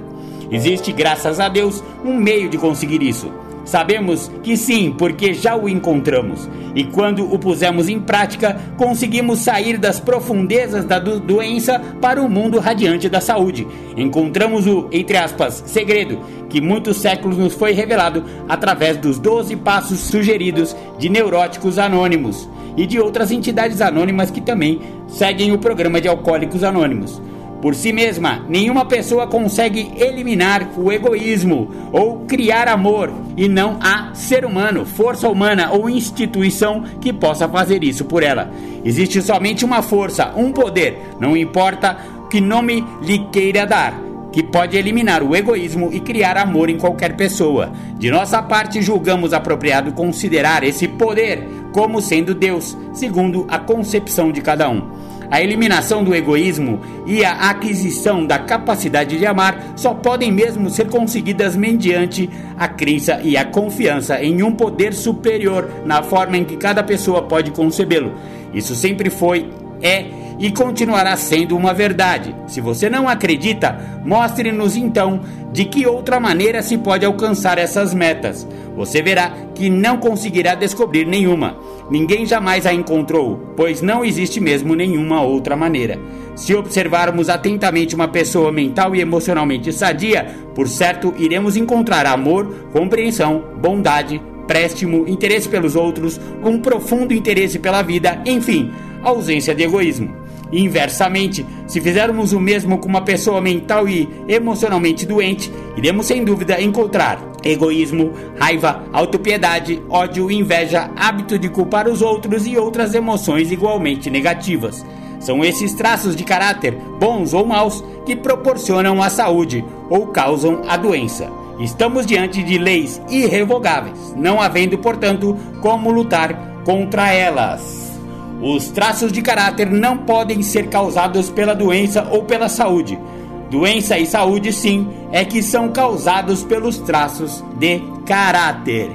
A: Existe, graças a Deus, um meio de conseguir isso. Sabemos que sim, porque já o encontramos. E quando o pusemos em prática, conseguimos sair das profundezas da do doença para o mundo radiante da saúde. Encontramos o, entre aspas, segredo que muitos séculos nos foi revelado através dos 12 passos sugeridos de neuróticos anônimos e de outras entidades anônimas que também seguem o programa de Alcoólicos Anônimos. Por si mesma, nenhuma pessoa consegue eliminar o egoísmo ou criar amor, e não há ser humano, força humana ou instituição que possa fazer isso por ela. Existe somente uma força, um poder, não importa que nome lhe queira dar, que pode eliminar o egoísmo e criar amor em qualquer pessoa. De nossa parte, julgamos apropriado considerar esse poder como sendo Deus, segundo a concepção de cada um. A eliminação do egoísmo e a aquisição da capacidade de amar só podem mesmo ser conseguidas mediante a crença e a confiança em um poder superior na forma em que cada pessoa pode concebê-lo. Isso sempre foi, é e continuará sendo uma verdade. Se você não acredita, mostre-nos então de que outra maneira se pode alcançar essas metas. Você verá que não conseguirá descobrir nenhuma. Ninguém jamais a encontrou, pois não existe mesmo nenhuma outra maneira. Se observarmos atentamente uma pessoa mental e emocionalmente sadia, por certo iremos encontrar amor, compreensão, bondade, préstimo, interesse pelos outros, um profundo interesse pela vida, enfim, ausência de egoísmo. Inversamente, se fizermos o mesmo com uma pessoa mental e emocionalmente doente, iremos sem dúvida encontrar egoísmo, raiva, autopiedade, ódio, inveja, hábito de culpar os outros e outras emoções igualmente negativas. São esses traços de caráter, bons ou maus, que proporcionam a saúde ou causam a doença. Estamos diante de leis irrevogáveis, não havendo, portanto, como lutar contra elas. Os traços de caráter não podem ser causados pela doença ou pela saúde. Doença e saúde, sim, é que são causados pelos traços de caráter.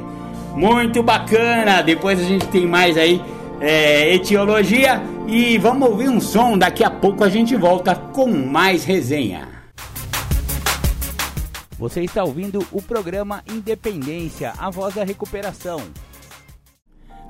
A: Muito bacana! Depois a gente tem mais aí é, etiologia e vamos ouvir um som. Daqui a pouco a gente volta com mais resenha.
B: Você está ouvindo o programa Independência, a voz da recuperação.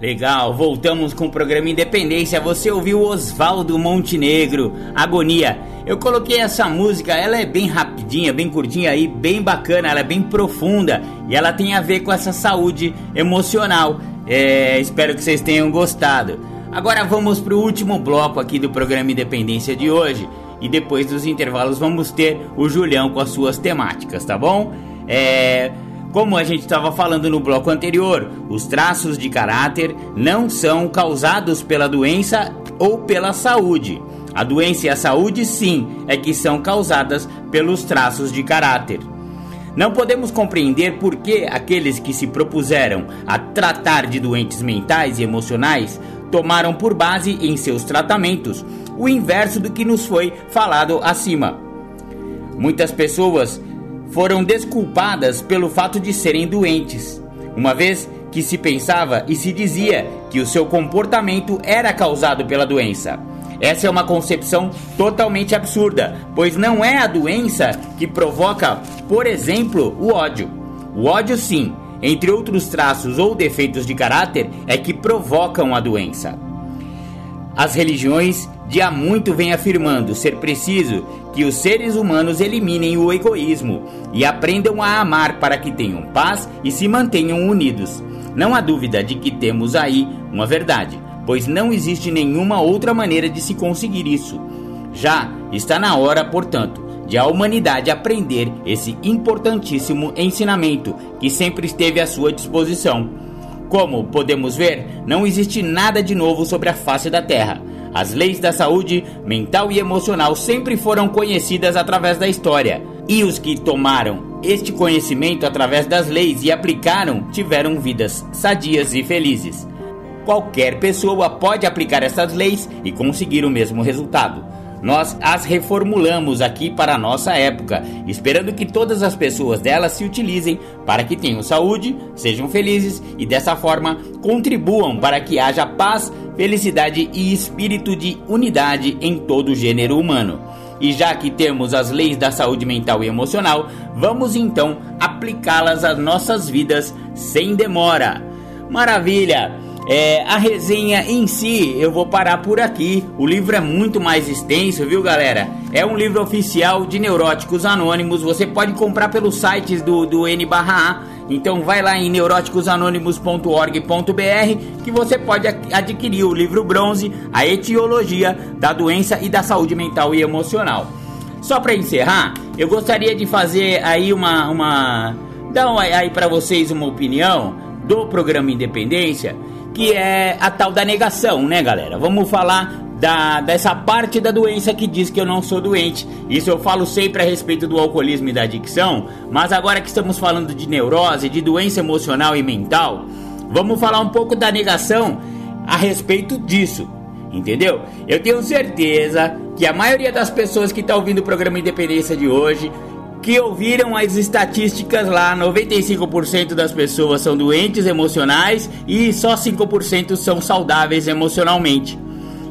A: Legal, voltamos com o programa Independência. Você ouviu Oswaldo Montenegro, Agonia. Eu coloquei essa música, ela é bem rapidinha, bem curtinha aí, bem bacana, ela é bem profunda e ela tem a ver com essa saúde emocional. É, espero que vocês tenham gostado. Agora vamos para o último bloco aqui do programa Independência de hoje e depois dos intervalos vamos ter o Julião com as suas temáticas, tá bom? É. Como a gente estava falando no bloco anterior, os traços de caráter não são causados pela doença ou pela saúde. A doença e a saúde, sim, é que são causadas pelos traços de caráter. Não podemos compreender por que aqueles que se propuseram a tratar de doentes mentais e emocionais tomaram por base em seus tratamentos o inverso do que nos foi falado acima. Muitas pessoas foram desculpadas pelo fato de serem doentes, uma vez que se pensava e se dizia que o seu comportamento era causado pela doença. Essa é uma concepção totalmente absurda, pois não é a doença que provoca, por exemplo, o ódio. O ódio, sim, entre outros traços ou defeitos de caráter, é que provocam a doença. As religiões de há muito vêm afirmando ser preciso que os seres humanos eliminem o egoísmo e aprendam a amar para que tenham paz e se mantenham unidos. Não há dúvida de que temos aí uma verdade, pois não existe nenhuma outra maneira de se conseguir isso. Já está na hora, portanto, de a humanidade aprender esse importantíssimo ensinamento que sempre esteve à sua disposição. Como podemos ver, não existe nada de novo sobre a face da Terra. As leis da saúde mental e emocional sempre foram conhecidas através da história, e os que tomaram este conhecimento através das leis e aplicaram tiveram vidas sadias e felizes. Qualquer pessoa pode aplicar essas leis e conseguir o mesmo resultado. Nós as reformulamos aqui para a nossa época, esperando que todas as pessoas delas se utilizem para que tenham saúde, sejam felizes e dessa forma contribuam para que haja paz, felicidade e espírito de unidade em todo o gênero humano. E já que temos as leis da saúde mental e emocional, vamos então aplicá-las às nossas vidas sem demora. Maravilha! É, a resenha em si eu vou parar por aqui. O livro é muito mais extenso, viu, galera? É um livro oficial de Neuróticos Anônimos. Você pode comprar pelos sites do, do N/A. Então vai lá em neuróticosanônimos.org.br que você pode adquirir o livro bronze, a etiologia da doença e da saúde mental e emocional. Só para encerrar, eu gostaria de fazer aí uma uma dar aí para vocês uma opinião do programa Independência que é a tal da negação, né, galera? Vamos falar da, dessa parte da doença que diz que eu não sou doente. Isso eu falo sempre a respeito do alcoolismo e da adicção, mas agora que estamos falando de neurose, de doença emocional e mental, vamos falar um pouco da negação a respeito disso. Entendeu? Eu tenho certeza que a maioria das pessoas que está ouvindo o programa Independência de hoje que ouviram as estatísticas lá, 95% das pessoas são doentes emocionais e só 5% são saudáveis emocionalmente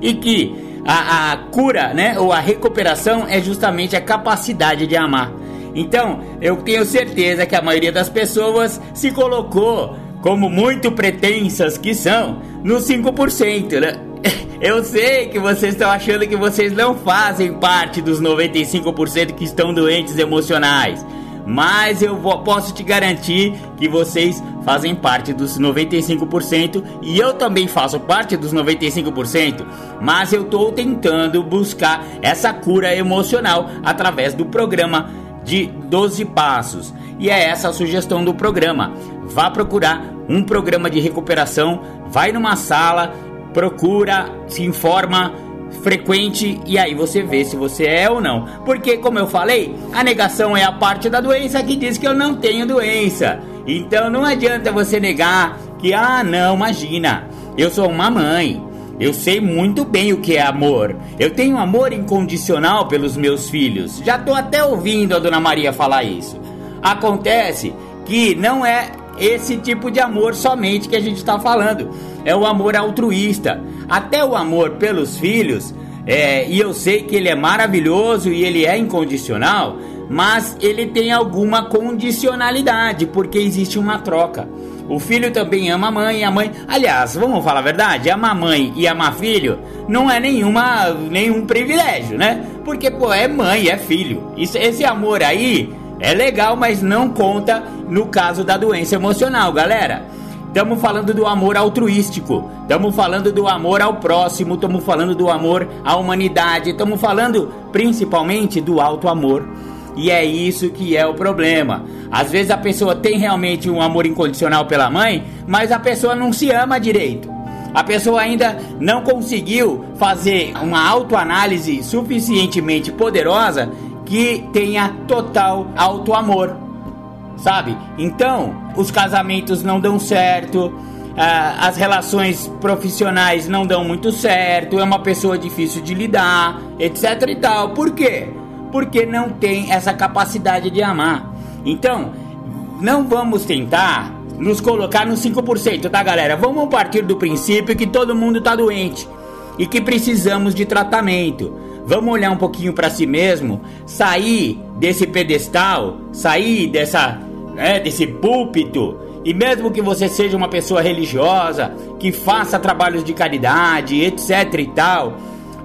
A: e que a, a cura, né, ou a recuperação é justamente a capacidade de amar. Então, eu tenho certeza que a maioria das pessoas se colocou, como muito pretensas que são, no 5%, né? Eu sei que vocês estão achando que vocês não fazem parte dos 95% que estão doentes emocionais. Mas eu vou, posso te garantir que vocês fazem parte dos 95% e eu também faço parte dos 95%, mas eu estou tentando buscar essa cura emocional através do programa de 12 passos. E é essa a sugestão do programa. Vá procurar um programa de recuperação, vai numa sala, procura, se informa frequente e aí você vê se você é ou não. Porque, como eu falei, a negação é a parte da doença que diz que eu não tenho doença. Então não adianta você negar que, ah, não, imagina, eu sou uma mãe. Eu sei muito bem o que é amor. Eu tenho amor incondicional pelos meus filhos. Já tô até ouvindo a dona Maria falar isso. Acontece que não é esse tipo de amor somente que a gente está falando. É o amor altruísta. Até o amor pelos filhos, é, e eu sei que ele é maravilhoso e ele é incondicional, mas ele tem alguma condicionalidade, porque existe uma troca. O filho também ama a mãe e a mãe. Aliás, vamos falar a verdade: amar mãe e amar filho não é nenhuma, nenhum privilégio, né? Porque, pô, é mãe, é filho. Isso, esse amor aí é legal, mas não conta no caso da doença emocional, galera. Estamos falando do amor altruístico, estamos falando do amor ao próximo, estamos falando do amor à humanidade, estamos falando principalmente do alto amor. E é isso que é o problema. Às vezes a pessoa tem realmente um amor incondicional pela mãe, mas a pessoa não se ama direito. A pessoa ainda não conseguiu fazer uma autoanálise suficientemente poderosa que tenha total auto amor sabe? Então, os casamentos não dão certo, as relações profissionais não dão muito certo, é uma pessoa difícil de lidar, etc e tal. Por quê? Porque não tem essa capacidade de amar. Então, não vamos tentar nos colocar no 5%, tá, galera? Vamos partir do princípio que todo mundo tá doente e que precisamos de tratamento. Vamos olhar um pouquinho para si mesmo, sair desse pedestal, sair dessa né, desse púlpito, e mesmo que você seja uma pessoa religiosa, que faça trabalhos de caridade, etc e tal,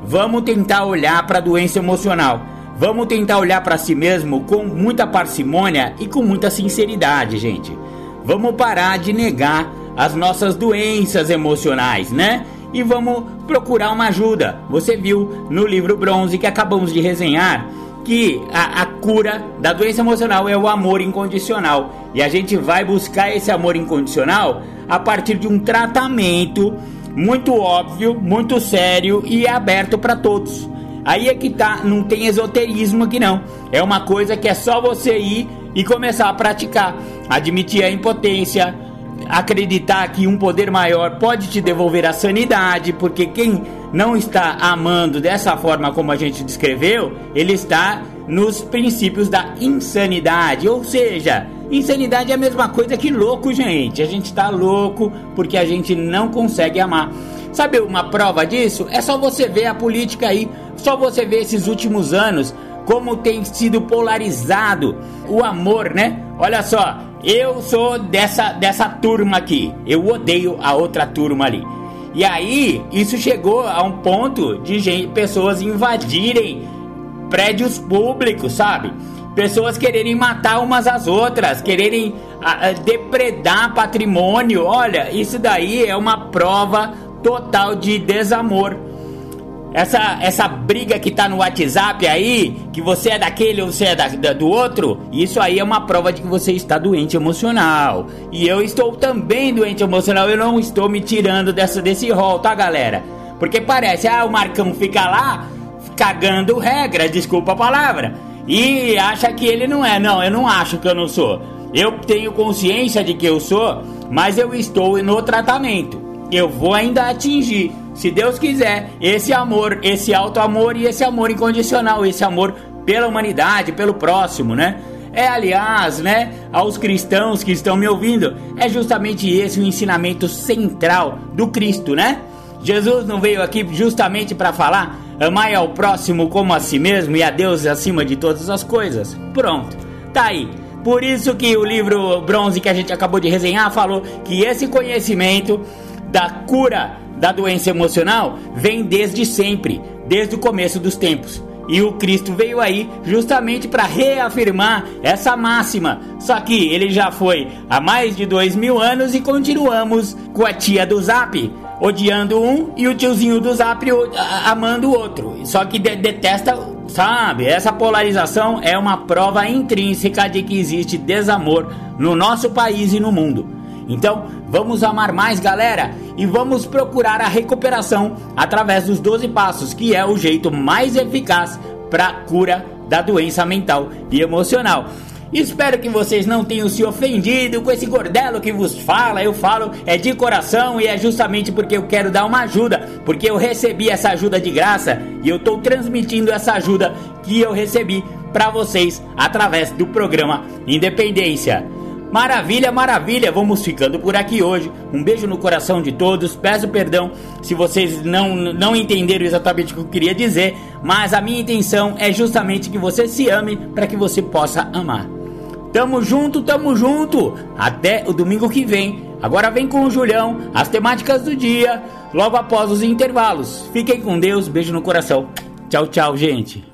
A: vamos tentar olhar para a doença emocional. Vamos tentar olhar para si mesmo com muita parcimônia e com muita sinceridade, gente. Vamos parar de negar as nossas doenças emocionais, né? E vamos procurar uma ajuda. Você viu no livro Bronze que acabamos de resenhar que a, a, cura da doença emocional é o amor incondicional. E a gente vai buscar esse amor incondicional a partir de um tratamento muito óbvio, muito sério e aberto para todos. Aí é que tá, não tem esoterismo aqui não. É uma coisa que é só você ir e começar a praticar. Admitir a impotência, acreditar que um poder maior pode te devolver a sanidade, porque quem não está amando dessa forma como a gente descreveu, ele está nos princípios da insanidade. Ou seja, insanidade é a mesma coisa que louco, gente. A gente está louco porque a gente não consegue amar. Sabe uma prova disso? É só você ver a política aí, só você ver esses últimos anos como tem sido polarizado o amor, né? Olha só, eu sou dessa, dessa turma aqui. Eu odeio a outra turma ali. E aí, isso chegou a um ponto de gente, pessoas invadirem prédios públicos, sabe? Pessoas quererem matar umas às outras, quererem a, a, depredar patrimônio. Olha, isso daí é uma prova total de desamor essa, essa briga que tá no WhatsApp aí, que você é daquele ou você é da, da, do outro, isso aí é uma prova de que você está doente emocional. E eu estou também doente emocional, eu não estou me tirando dessa, desse rol, tá galera? Porque parece, ah, o Marcão fica lá cagando regra, desculpa a palavra, e acha que ele não é. Não, eu não acho que eu não sou. Eu tenho consciência de que eu sou, mas eu estou no tratamento. Eu vou ainda atingir, se Deus quiser, esse amor, esse alto amor e esse amor incondicional, esse amor pela humanidade, pelo próximo, né? É, aliás, né, aos cristãos que estão me ouvindo, é justamente esse o ensinamento central do Cristo, né? Jesus não veio aqui justamente para falar amai ao próximo como a si mesmo e a Deus acima de todas as coisas. Pronto, tá aí. Por isso que o livro Bronze que a gente acabou de resenhar falou que esse conhecimento da cura da doença emocional vem desde sempre, desde o começo dos tempos. E o Cristo veio aí justamente para reafirmar essa máxima. Só que ele já foi há mais de dois mil anos e continuamos com a tia do Zap odiando um e o tiozinho do Zap amando o outro. Só que de detesta, sabe? Essa polarização é uma prova intrínseca de que existe desamor no nosso país e no mundo. Então, vamos amar mais, galera, e vamos procurar a recuperação através dos 12 passos, que é o jeito mais eficaz para cura da doença mental e emocional. Espero que vocês não tenham se ofendido com esse gordelo que vos fala. Eu falo é de coração e é justamente porque eu quero dar uma ajuda, porque eu recebi essa ajuda de graça e eu estou transmitindo essa ajuda que eu recebi para vocês através do programa Independência. Maravilha, maravilha, vamos ficando por aqui hoje. Um beijo no coração de todos. Peço perdão se vocês não, não entenderam exatamente o que eu queria dizer, mas a minha intenção é justamente que você se ame para que você possa amar. Tamo junto, tamo junto. Até o domingo que vem. Agora vem com o Julião, as temáticas do dia, logo após os intervalos. Fiquem com Deus, beijo no coração. Tchau, tchau, gente.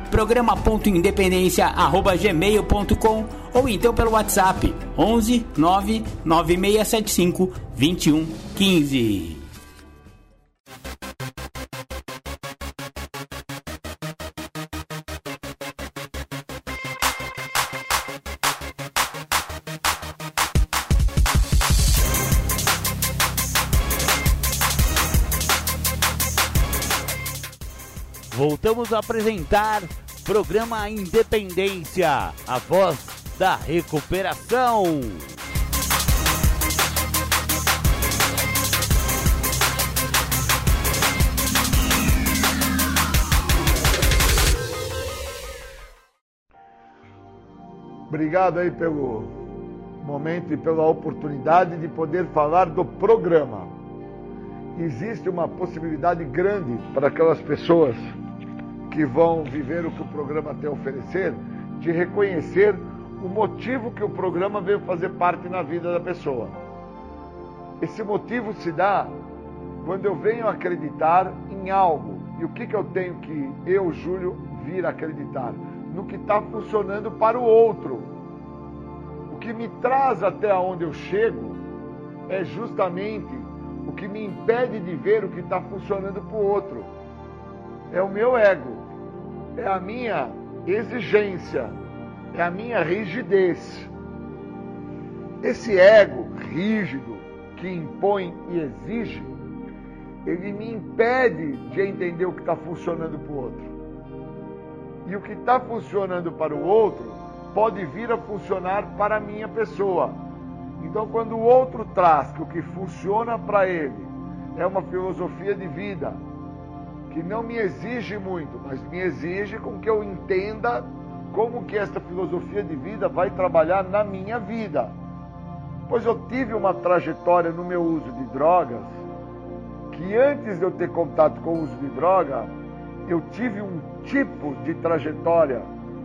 A: programa.independência@gmail.com ou então pelo WhatsApp 11 99675 2115.
B: Voltamos a apresentar Programa Independência, a voz da recuperação.
C: Obrigado aí pelo momento e pela oportunidade de poder falar do programa. Existe uma possibilidade grande para aquelas pessoas que vão viver o que o programa tem a oferecer, de reconhecer o motivo que o programa veio fazer parte na vida da pessoa. Esse motivo se dá quando eu venho acreditar em algo. E o que, que eu tenho que, eu, Júlio, vir acreditar? No que está funcionando para o outro. O que me traz até onde eu chego é justamente o que me impede de ver o que está funcionando para o outro. É o meu ego é a minha exigência, é a minha rigidez. Esse ego rígido que impõe e exige, ele me impede de entender o que está funcionando para o outro. E o que está funcionando para o outro pode vir a funcionar para a minha pessoa. Então, quando o outro traz que o que funciona para ele é uma filosofia de vida, que não me exige muito, mas me exige com que eu entenda como que esta filosofia de vida vai trabalhar na minha vida. Pois eu tive uma trajetória no meu uso de drogas, que antes de eu ter contato com o uso de droga, eu tive um tipo de trajetória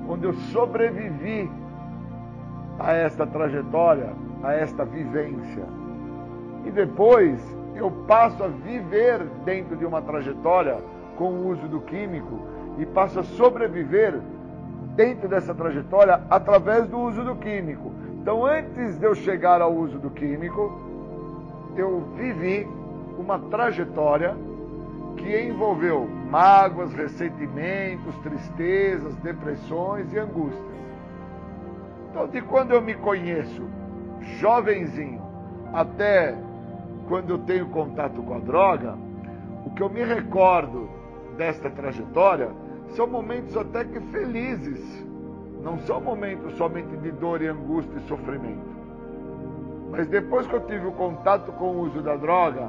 C: onde eu sobrevivi a esta trajetória, a esta vivência. E depois eu passo a viver dentro de uma trajetória com o uso do químico e passo a sobreviver dentro dessa trajetória através do uso do químico. Então, antes de eu chegar ao uso do químico, eu vivi uma trajetória que envolveu mágoas, ressentimentos, tristezas, depressões e angústias. Então, de quando eu me conheço, jovenzinho, até quando eu tenho contato com a droga, o que eu me recordo desta trajetória são momentos até que felizes. Não são momentos somente de dor e angústia e sofrimento. Mas depois que eu tive o contato com o uso da droga,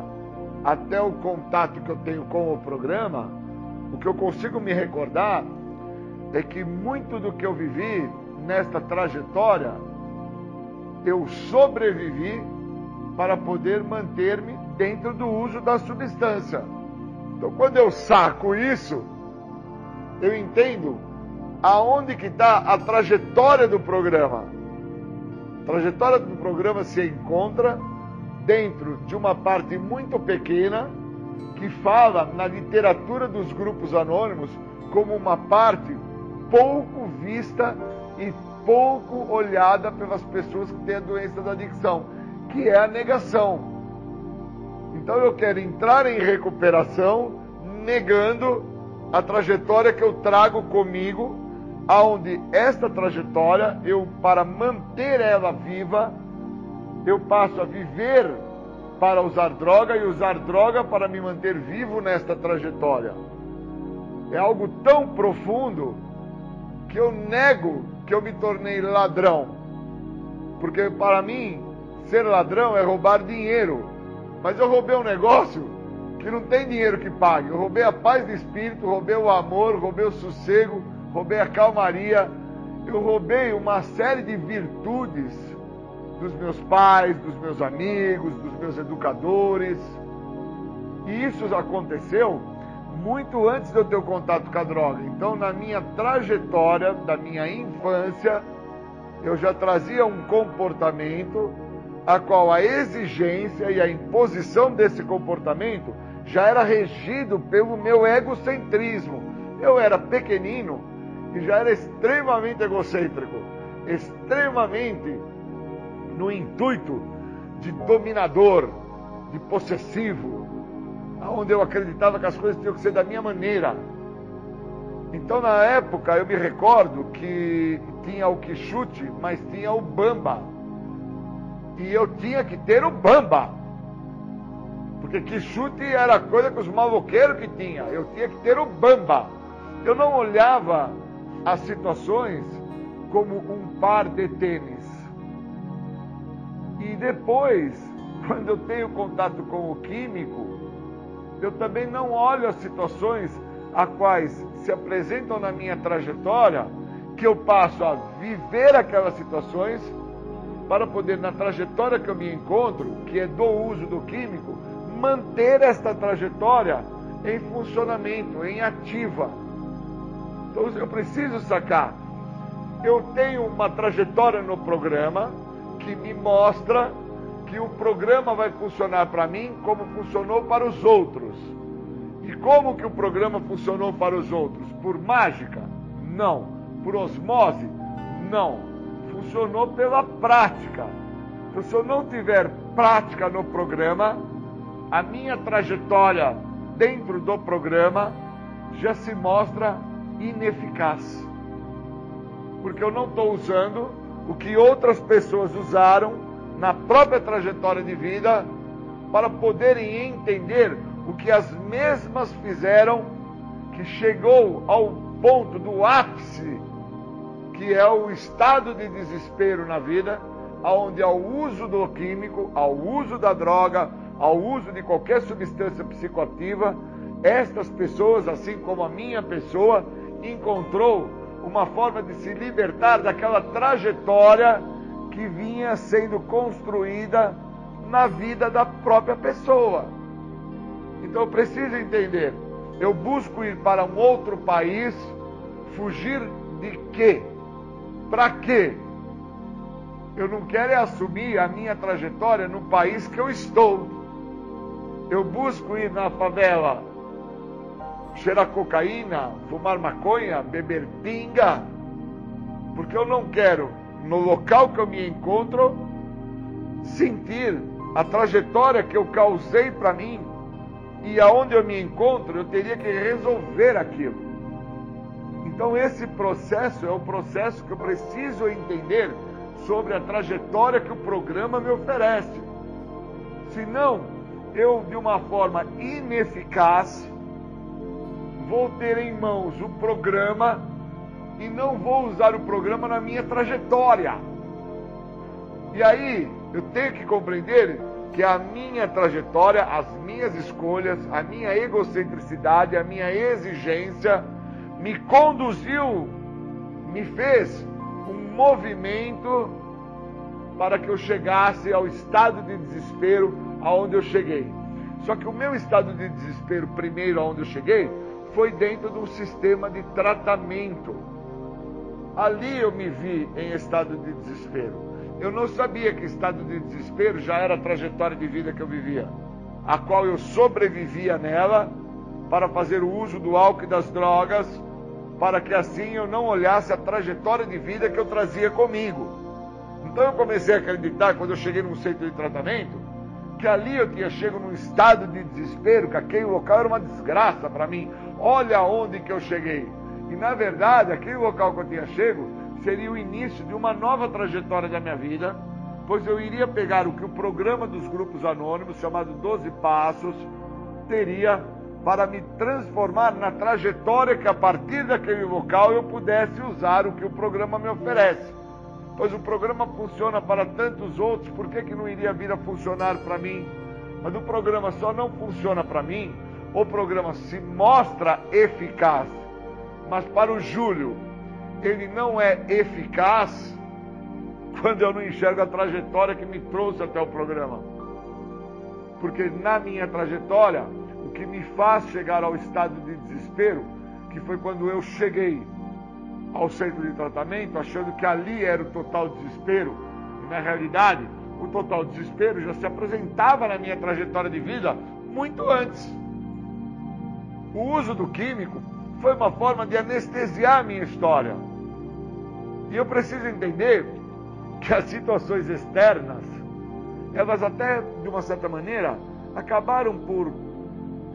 C: até o contato que eu tenho com o programa, o que eu consigo me recordar é que muito do que eu vivi nesta trajetória, eu sobrevivi para poder manter-me dentro do uso da substância. Então, quando eu saco isso, eu entendo aonde que está a trajetória do programa. A trajetória do programa se encontra dentro de uma parte muito pequena que fala na literatura dos grupos anônimos como uma parte pouco vista e pouco olhada pelas pessoas que têm a doença da adicção, que é a negação. Então eu quero entrar em recuperação negando a trajetória que eu trago comigo, aonde esta trajetória eu para manter ela viva, eu passo a viver para usar droga e usar droga para me manter vivo nesta trajetória. É algo tão profundo que eu nego que eu me tornei ladrão. Porque para mim, ser ladrão é roubar dinheiro. Mas eu roubei um negócio que não tem dinheiro que pague. Eu roubei a paz de espírito, roubei o amor, roubei o sossego, roubei a calmaria. Eu roubei uma série de virtudes dos meus pais, dos meus amigos, dos meus educadores. E isso aconteceu muito antes de eu ter o contato com a droga. Então, na minha trajetória da minha infância, eu já trazia um comportamento a qual a exigência e a imposição desse comportamento já era regido pelo meu egocentrismo. Eu era pequenino e já era extremamente egocêntrico, extremamente no intuito de dominador, de possessivo, onde eu acreditava que as coisas tinham que ser da minha maneira. Então, na época, eu me recordo que tinha o Quixute, mas tinha o Bamba. E eu tinha que ter o Bamba. Porque Quixute era coisa que os maloqueiros que tinha. Eu tinha que ter o Bamba. Eu não olhava as situações como um par de tênis. E depois, quando eu tenho contato com o químico, eu também não olho as situações a quais se apresentam na minha trajetória, que eu passo a viver aquelas situações para poder, na trajetória que eu me encontro, que é do uso do químico, manter esta trajetória em funcionamento, em ativa. Então eu preciso sacar. Eu tenho uma trajetória no programa que me mostra que o programa vai funcionar para mim como funcionou para os outros. E como que o programa funcionou para os outros? Por mágica? Não. Por osmose? Não. Funcionou pela prática. Então, se eu não tiver prática no programa, a minha trajetória dentro do programa já se mostra ineficaz. Porque eu não estou usando o que outras pessoas usaram na própria trajetória de vida para poderem entender o que as mesmas fizeram, que chegou ao ponto do ápice, que é o estado de desespero na vida, onde ao uso do químico, ao uso da droga, ao uso de qualquer substância psicoativa, estas pessoas, assim como a minha pessoa, encontrou uma forma de se libertar daquela trajetória que vinha sendo construída na vida da própria pessoa. Então preciso entender, eu busco ir para um outro país, fugir de quê? Para quê? Eu não quero é assumir a minha trajetória no país que eu estou. Eu busco ir na favela, cheirar cocaína, fumar maconha, beber pinga, porque eu não quero, no local que eu me encontro, sentir a trajetória que eu causei para mim e aonde eu me encontro, eu teria que resolver aquilo. Então, esse processo é o processo que eu preciso entender sobre a trajetória que o programa me oferece. Senão, eu, de uma forma ineficaz, vou ter em mãos o programa e não vou usar o programa na minha trajetória. E aí, eu tenho que compreender que a minha trajetória, as minhas escolhas, a minha egocentricidade, a minha exigência me conduziu, me fez um movimento para que eu chegasse ao estado de desespero aonde eu cheguei. Só que o meu estado de desespero primeiro aonde eu cheguei foi dentro de um sistema de tratamento. Ali eu me vi em estado de desespero. Eu não sabia que estado de desespero já era a trajetória de vida que eu vivia, a qual eu sobrevivia nela para fazer o uso do álcool e das drogas, para que assim eu não olhasse a trajetória de vida que eu trazia comigo. Então eu comecei a acreditar, quando eu cheguei num centro de tratamento, que ali eu tinha chego num estado de desespero, que aquele local era uma desgraça para mim. Olha onde que eu cheguei. E na verdade, aquele local que eu tinha chego seria o início de uma nova trajetória da minha vida, pois eu iria pegar o que o programa dos grupos anônimos, chamado 12 Passos, teria para me transformar na trajetória que a partir daquele local eu pudesse usar o que o programa me oferece. Pois o programa funciona para tantos outros, por que, que não iria vir a funcionar para mim? Mas o programa só não funciona para mim, o programa se mostra eficaz. Mas para o Júlio, ele não é eficaz quando eu não enxergo a trajetória que me trouxe até o programa. Porque na minha trajetória, o que me faz chegar ao estado de desespero, que foi quando eu cheguei ao centro de tratamento, achando que ali era o total desespero, e na realidade, o total desespero já se apresentava na minha trajetória de vida muito antes. O uso do químico foi uma forma de anestesiar a minha história. E eu preciso entender que as situações externas, elas até de uma certa maneira acabaram por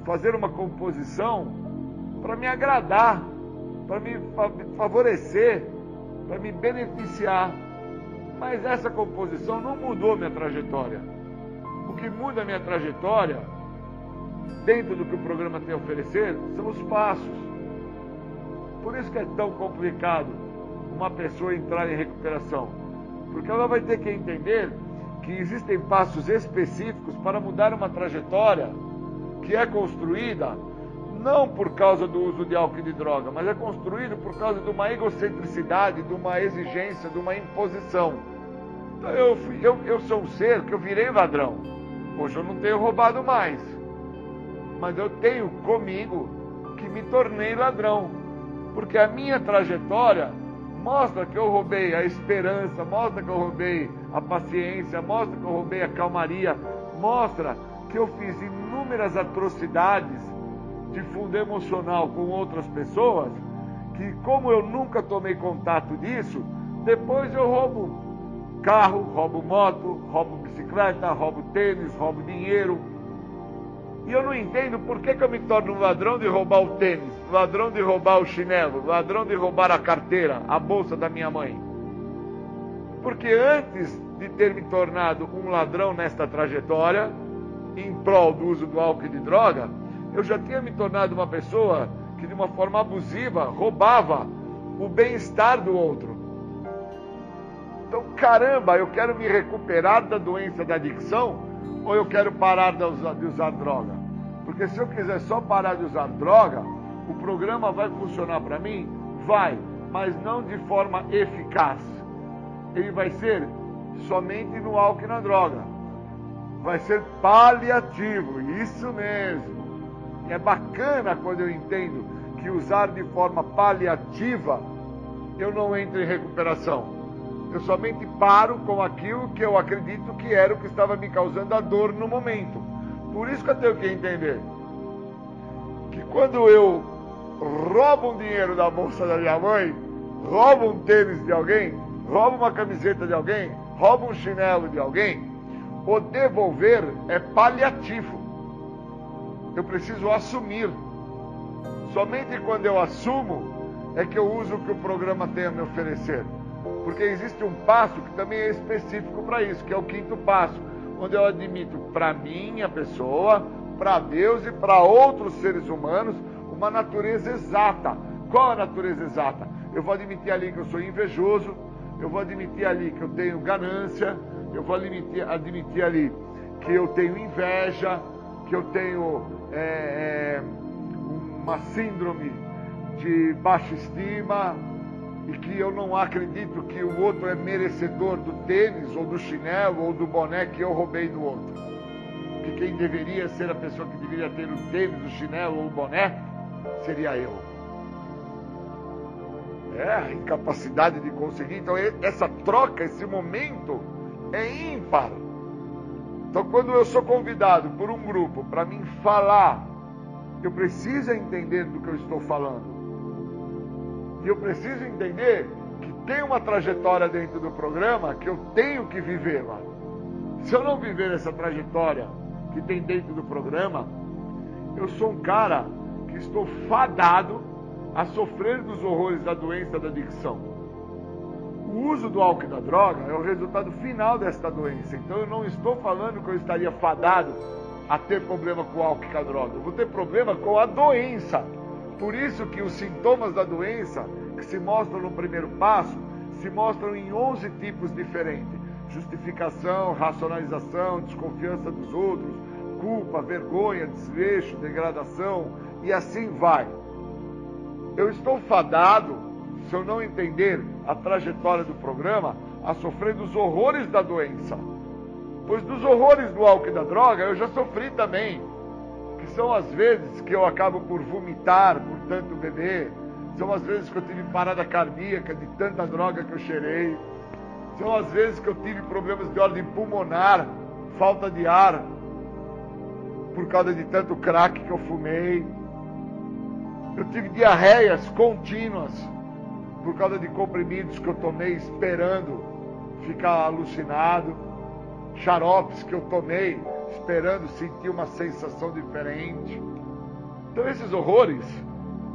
C: fazer uma composição para me agradar, para me favorecer, para me beneficiar. Mas essa composição não mudou minha trajetória. O que muda a minha trajetória, dentro do que o programa tem a oferecer, são os passos. Por isso que é tão complicado uma pessoa entrar em recuperação. Porque ela vai ter que entender que existem passos específicos para mudar uma trajetória que é construída não por causa do uso de álcool e de droga, mas é construído por causa de uma egocentricidade, de uma exigência, de uma imposição. Então eu, eu, eu sou um ser que eu virei ladrão. Hoje eu não tenho roubado mais. Mas eu tenho comigo que me tornei ladrão. Porque a minha trajetória mostra que eu roubei a esperança, mostra que eu roubei a paciência, mostra que eu roubei a calmaria, mostra que eu fiz inúmeras atrocidades de fundo emocional com outras pessoas, que como eu nunca tomei contato disso, depois eu roubo carro, roubo moto, roubo bicicleta, roubo tênis, roubo dinheiro. E eu não entendo por que, que eu me torno um ladrão de roubar o tênis, ladrão de roubar o chinelo, ladrão de roubar a carteira, a bolsa da minha mãe. Porque antes de ter me tornado um ladrão nesta trajetória, em prol do uso do álcool e de droga, eu já tinha me tornado uma pessoa que de uma forma abusiva roubava o bem-estar do outro. Então, caramba, eu quero me recuperar da doença da adicção ou eu quero parar de usar, de usar droga? Porque se eu quiser só parar de usar droga, o programa vai funcionar para mim? Vai, mas não de forma eficaz. Ele vai ser somente no álcool e na droga. Vai ser paliativo, isso mesmo. É bacana quando eu entendo que usar de forma paliativa eu não entro em recuperação. Eu somente paro com aquilo que eu acredito que era o que estava me causando a dor no momento. Por isso que eu tenho que entender que quando eu roubo um dinheiro da bolsa da minha mãe, roubo um tênis de alguém, roubo uma camiseta de alguém, roubo um chinelo de alguém, o devolver é paliativo. Eu preciso assumir. Somente quando eu assumo é que eu uso o que o programa tem a me oferecer. Porque existe um passo que também é específico para isso, que é o quinto passo, onde eu admito para mim, a pessoa, para Deus e para outros seres humanos uma natureza exata. Qual a natureza exata? Eu vou admitir ali que eu sou invejoso, eu vou admitir ali que eu tenho ganância, eu vou admitir, admitir ali que eu tenho inveja, que eu tenho é, é, uma síndrome de baixa estima e que eu não acredito que o outro é merecedor do tênis ou do chinelo ou do boné que eu roubei do outro. Que quem deveria ser a pessoa que deveria ter o tênis, o chinelo ou o boné seria eu. É a incapacidade de conseguir. Então, essa troca, esse momento é ímpar. Então, quando eu sou convidado por um grupo para mim falar, eu preciso entender do que eu estou falando. E eu preciso entender que tem uma trajetória dentro do programa que eu tenho que viver lá. Se eu não viver essa trajetória que tem dentro do programa, eu sou um cara que estou fadado a sofrer dos horrores da doença da adicção. O uso do álcool e da droga é o resultado final desta doença. Então eu não estou falando que eu estaria fadado a ter problema com o álcool e com a droga. Eu vou ter problema com a doença. Por isso que os sintomas da doença que se mostram no primeiro passo se mostram em 11 tipos diferentes: justificação, racionalização, desconfiança dos outros, culpa, vergonha, desleixo, degradação e assim vai. Eu estou fadado, se eu não entender a trajetória do programa, a sofrer dos horrores da doença. Pois dos horrores do álcool e da droga eu já sofri também. Que são as vezes que eu acabo por vomitar, por tanto beber. São as vezes que eu tive parada cardíaca de tanta droga que eu cheirei. São as vezes que eu tive problemas de ordem pulmonar, falta de ar, por causa de tanto crack que eu fumei. Eu tive diarreias contínuas por causa de comprimidos que eu tomei esperando ficar alucinado, xaropes que eu tomei esperando sentir uma sensação diferente. Então esses horrores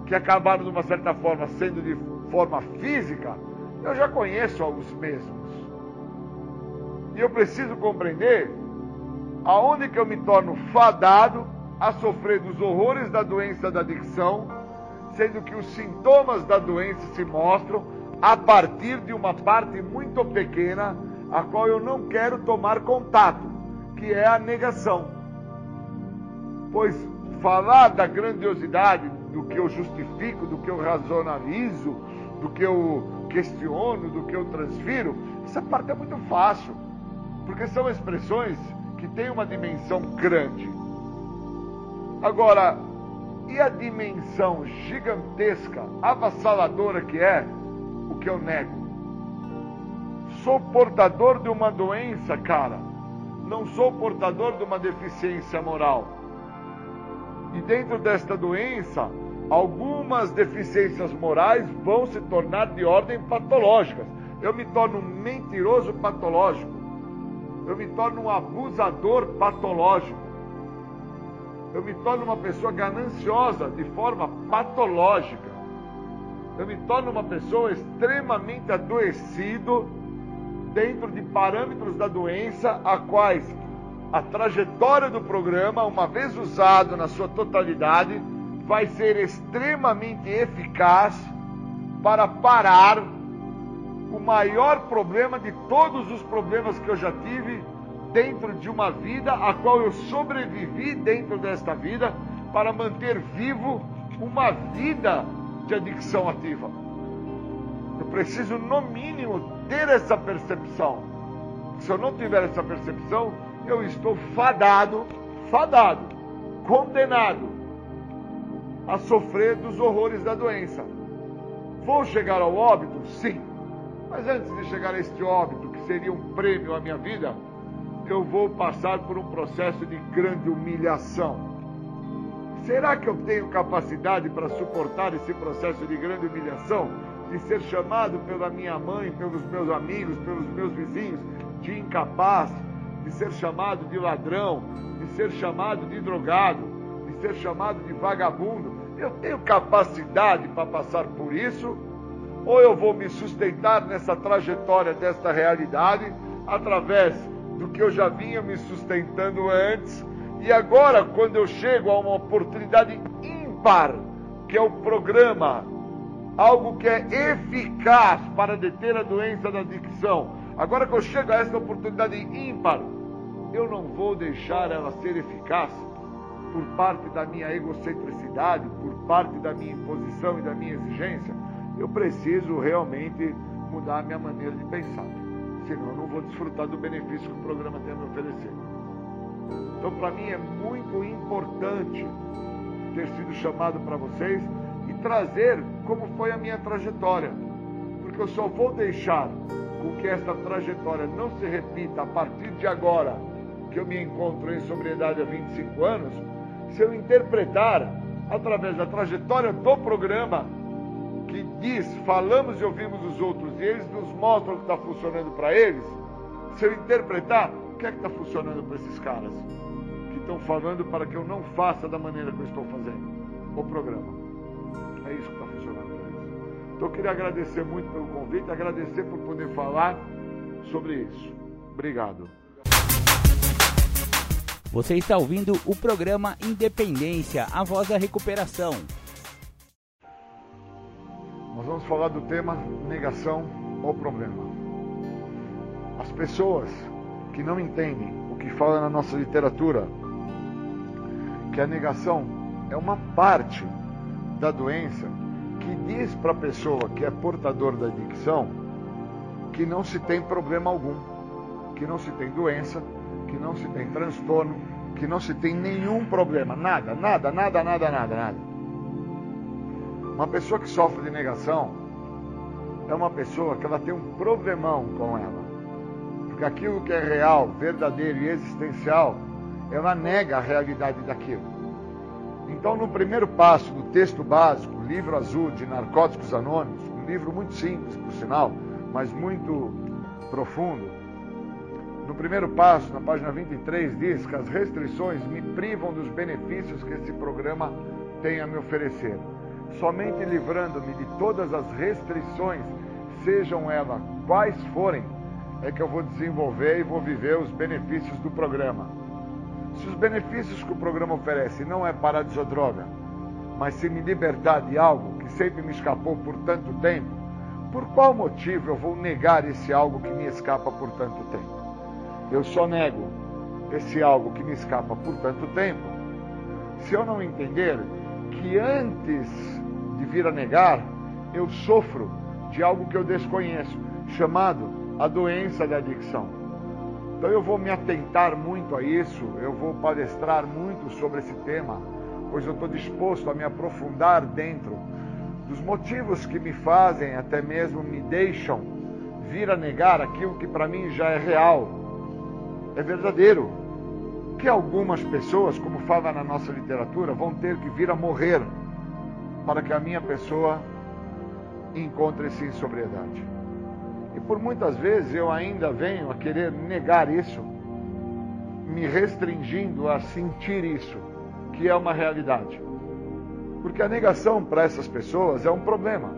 C: que acabaram de uma certa forma sendo de forma física, eu já conheço alguns mesmos. E eu preciso compreender aonde que eu me torno fadado a sofrer dos horrores da doença da adicção, sendo que os sintomas da doença se mostram a partir de uma parte muito pequena, a qual eu não quero tomar contato, que é a negação. Pois falar da grandiosidade do que eu justifico, do que eu razonalizo, do que eu questiono, do que eu transfiro, essa parte é muito fácil, porque são expressões que têm uma dimensão grande. Agora, e a dimensão gigantesca, avassaladora que é o que eu nego? Sou portador de uma doença, cara. Não sou portador de uma deficiência moral. E dentro desta doença, algumas deficiências morais vão se tornar de ordem patológicas. Eu me torno um mentiroso patológico. Eu me torno um abusador patológico. Eu me torno uma pessoa gananciosa de forma patológica. Eu me torno uma pessoa extremamente adoecido dentro de parâmetros da doença a quais a trajetória do programa, uma vez usado na sua totalidade, vai ser extremamente eficaz para parar o maior problema de todos os problemas que eu já tive dentro de uma vida a qual eu sobrevivi dentro desta vida para manter vivo uma vida de adicção ativa. Eu preciso, no mínimo, ter essa percepção. Se eu não tiver essa percepção, eu estou fadado, fadado, condenado a sofrer dos horrores da doença. Vou chegar ao óbito? Sim. Mas antes de chegar a este óbito, que seria um prêmio à minha vida, eu vou passar por um processo de grande humilhação. Será que eu tenho capacidade para suportar esse processo de grande humilhação? De ser chamado pela minha mãe, pelos meus amigos, pelos meus vizinhos de incapaz, de ser chamado de ladrão, de ser chamado de drogado, de ser chamado de vagabundo. Eu tenho capacidade para passar por isso? Ou eu vou me sustentar nessa trajetória desta realidade através do que eu já vinha me sustentando antes. E agora, quando eu chego a uma oportunidade ímpar, que é o programa, algo que é eficaz para deter a doença da adicção, agora que eu chego a essa oportunidade ímpar, eu não vou deixar ela ser eficaz por parte da minha egocentricidade, por parte da minha imposição e da minha exigência. Eu preciso realmente mudar a minha maneira de pensar senão vou desfrutar do benefício que o programa tem a me oferecer. Então, para mim é muito importante ter sido chamado para vocês e trazer como foi a minha trajetória, porque eu só vou deixar com que esta trajetória não se repita a partir de agora, que eu me encontro em sobriedade há 25 anos, se eu interpretar através da trajetória do programa que diz, falamos e ouvimos os outros, e eles nos mostram o que está funcionando para eles, se eu interpretar, o que é que está funcionando para esses caras? Que estão falando para que eu não faça da maneira que eu estou fazendo o programa. É isso que está funcionando para eles. Então eu queria agradecer muito pelo convite, agradecer por poder falar sobre isso. Obrigado.
B: Você está ouvindo o programa Independência, a voz da recuperação
C: nós vamos falar do tema negação ou problema. As pessoas que não entendem o que fala na nossa literatura, que a negação é uma parte da doença que diz para a pessoa que é portador da adicção que não se tem problema algum, que não se tem doença, que não se tem transtorno, que não se tem nenhum problema, nada, nada, nada, nada, nada, nada. Uma pessoa que sofre de negação é uma pessoa que ela tem um problemão com ela. Porque aquilo que é real, verdadeiro e existencial, ela nega a realidade daquilo. Então, no primeiro passo do texto básico, livro azul de Narcóticos Anônimos, um livro muito simples, por sinal, mas muito profundo, no primeiro passo, na página 23, diz que as restrições me privam dos benefícios que esse programa tem a me oferecer somente livrando-me de todas as restrições, sejam elas quais forem, é que eu vou desenvolver e vou viver os benefícios do programa. Se os benefícios que o programa oferece não é parar de usar droga, mas se me libertar de algo que sempre me escapou por tanto tempo, por qual motivo eu vou negar esse algo que me escapa por tanto tempo? Eu só nego esse algo que me escapa por tanto tempo se eu não entender que antes de vir a negar, eu sofro de algo que eu desconheço, chamado a doença da adicção. Então eu vou me atentar muito a isso, eu vou palestrar muito sobre esse tema, pois eu estou disposto a me aprofundar dentro dos motivos que me fazem, até mesmo me deixam vir a negar aquilo que para mim já é real, é verdadeiro. Que algumas pessoas, como fala na nossa literatura, vão ter que vir a morrer para que a minha pessoa encontre-se em sobriedade. E por muitas vezes eu ainda venho a querer negar isso, me restringindo a sentir isso, que é uma realidade. Porque a negação para essas pessoas é um problema.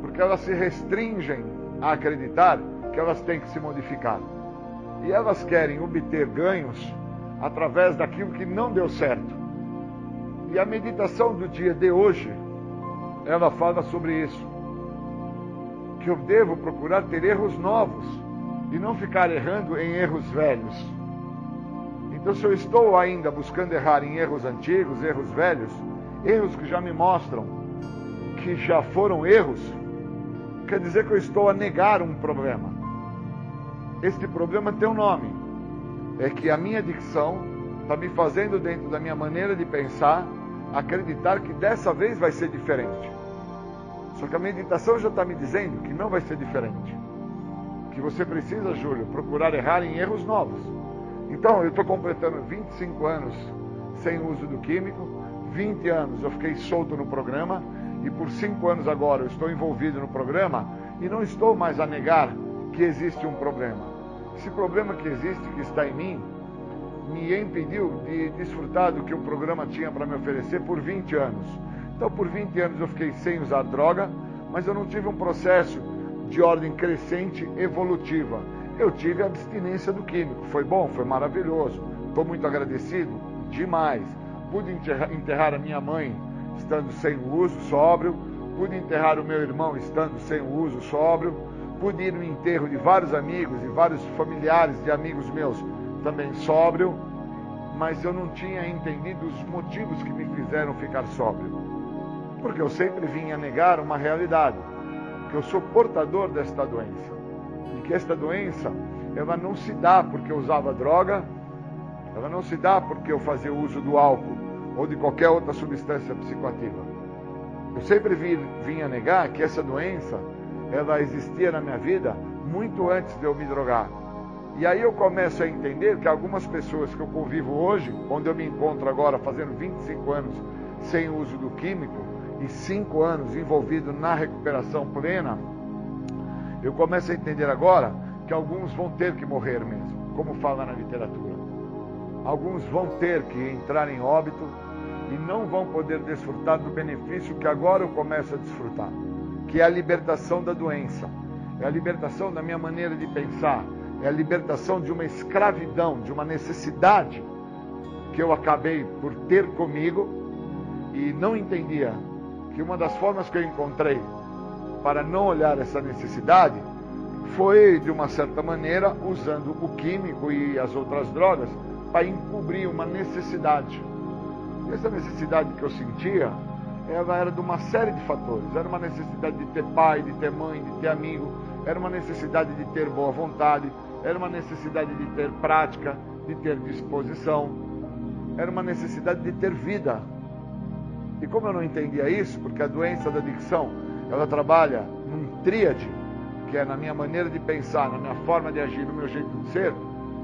C: Porque elas se restringem a acreditar que elas têm que se modificar. E elas querem obter ganhos através daquilo que não deu certo E a meditação do dia de hoje, ela fala sobre isso. Que eu devo procurar ter erros novos e não ficar errando em erros velhos. Então, se eu estou ainda buscando errar em erros antigos, erros velhos, erros que já me mostram que já foram erros, quer dizer que eu estou a negar um problema. Este problema tem um nome. É que a minha dicção está me fazendo, dentro da minha maneira de pensar, acreditar que dessa vez vai ser diferente. Só que a meditação já está me dizendo que não vai ser diferente. Que você precisa, Júlio, procurar errar em erros novos. Então, eu estou completando 25 anos sem uso do químico, 20 anos eu fiquei solto no programa, e por 5 anos agora eu estou envolvido no programa e não estou mais a negar que existe um problema. Esse problema que existe, que está em mim, me impediu de desfrutar do que o programa tinha para me oferecer por 20 anos. Então, por 20 anos eu fiquei sem usar droga, mas eu não tive um processo de ordem crescente evolutiva. Eu tive a abstinência do químico. Foi bom, foi maravilhoso. Estou muito agradecido, demais. Pude enterrar, a minha mãe estando sem uso, sóbrio. Pude enterrar o meu irmão estando sem uso, sóbrio. Pude ir no enterro de vários amigos e vários familiares de amigos meus também sóbrio, mas eu não tinha entendido os motivos que me fizeram ficar sóbrio. Porque eu sempre vinha negar uma realidade, que eu sou portador desta doença. E que esta doença, ela não se dá porque eu usava droga, ela não se dá porque eu fazia uso do álcool ou de qualquer outra substância psicoativa. Eu sempre vinha negar que essa doença, ela existia na minha vida muito antes de eu me drogar. E aí eu começo a entender que algumas pessoas que eu convivo hoje, onde eu me encontro agora fazendo 25 anos sem uso do químico e 5 anos envolvido na recuperação plena, eu começo a entender agora que alguns vão ter que morrer mesmo, como fala na literatura. Alguns vão ter que entrar em óbito e não vão poder desfrutar do benefício que agora eu começo a desfrutar, que é a libertação da doença, é a libertação da minha maneira de pensar, é a libertação de uma escravidão, de uma necessidade que eu acabei por ter comigo e não entendia que uma das formas que eu encontrei para não olhar essa necessidade foi, de uma certa maneira, usando o químico e as outras drogas para encobrir uma necessidade. E essa necessidade que eu sentia, ela era de uma série de fatores. Era uma necessidade de ter pai, de ter mãe, de ter amigo, era uma necessidade de ter boa vontade, era uma necessidade de ter prática, de ter disposição, era uma necessidade de ter vida. E como eu não entendia isso, porque a doença da adicção, ela trabalha num tríade, que é na minha maneira de pensar, na minha forma de agir, no meu jeito de ser,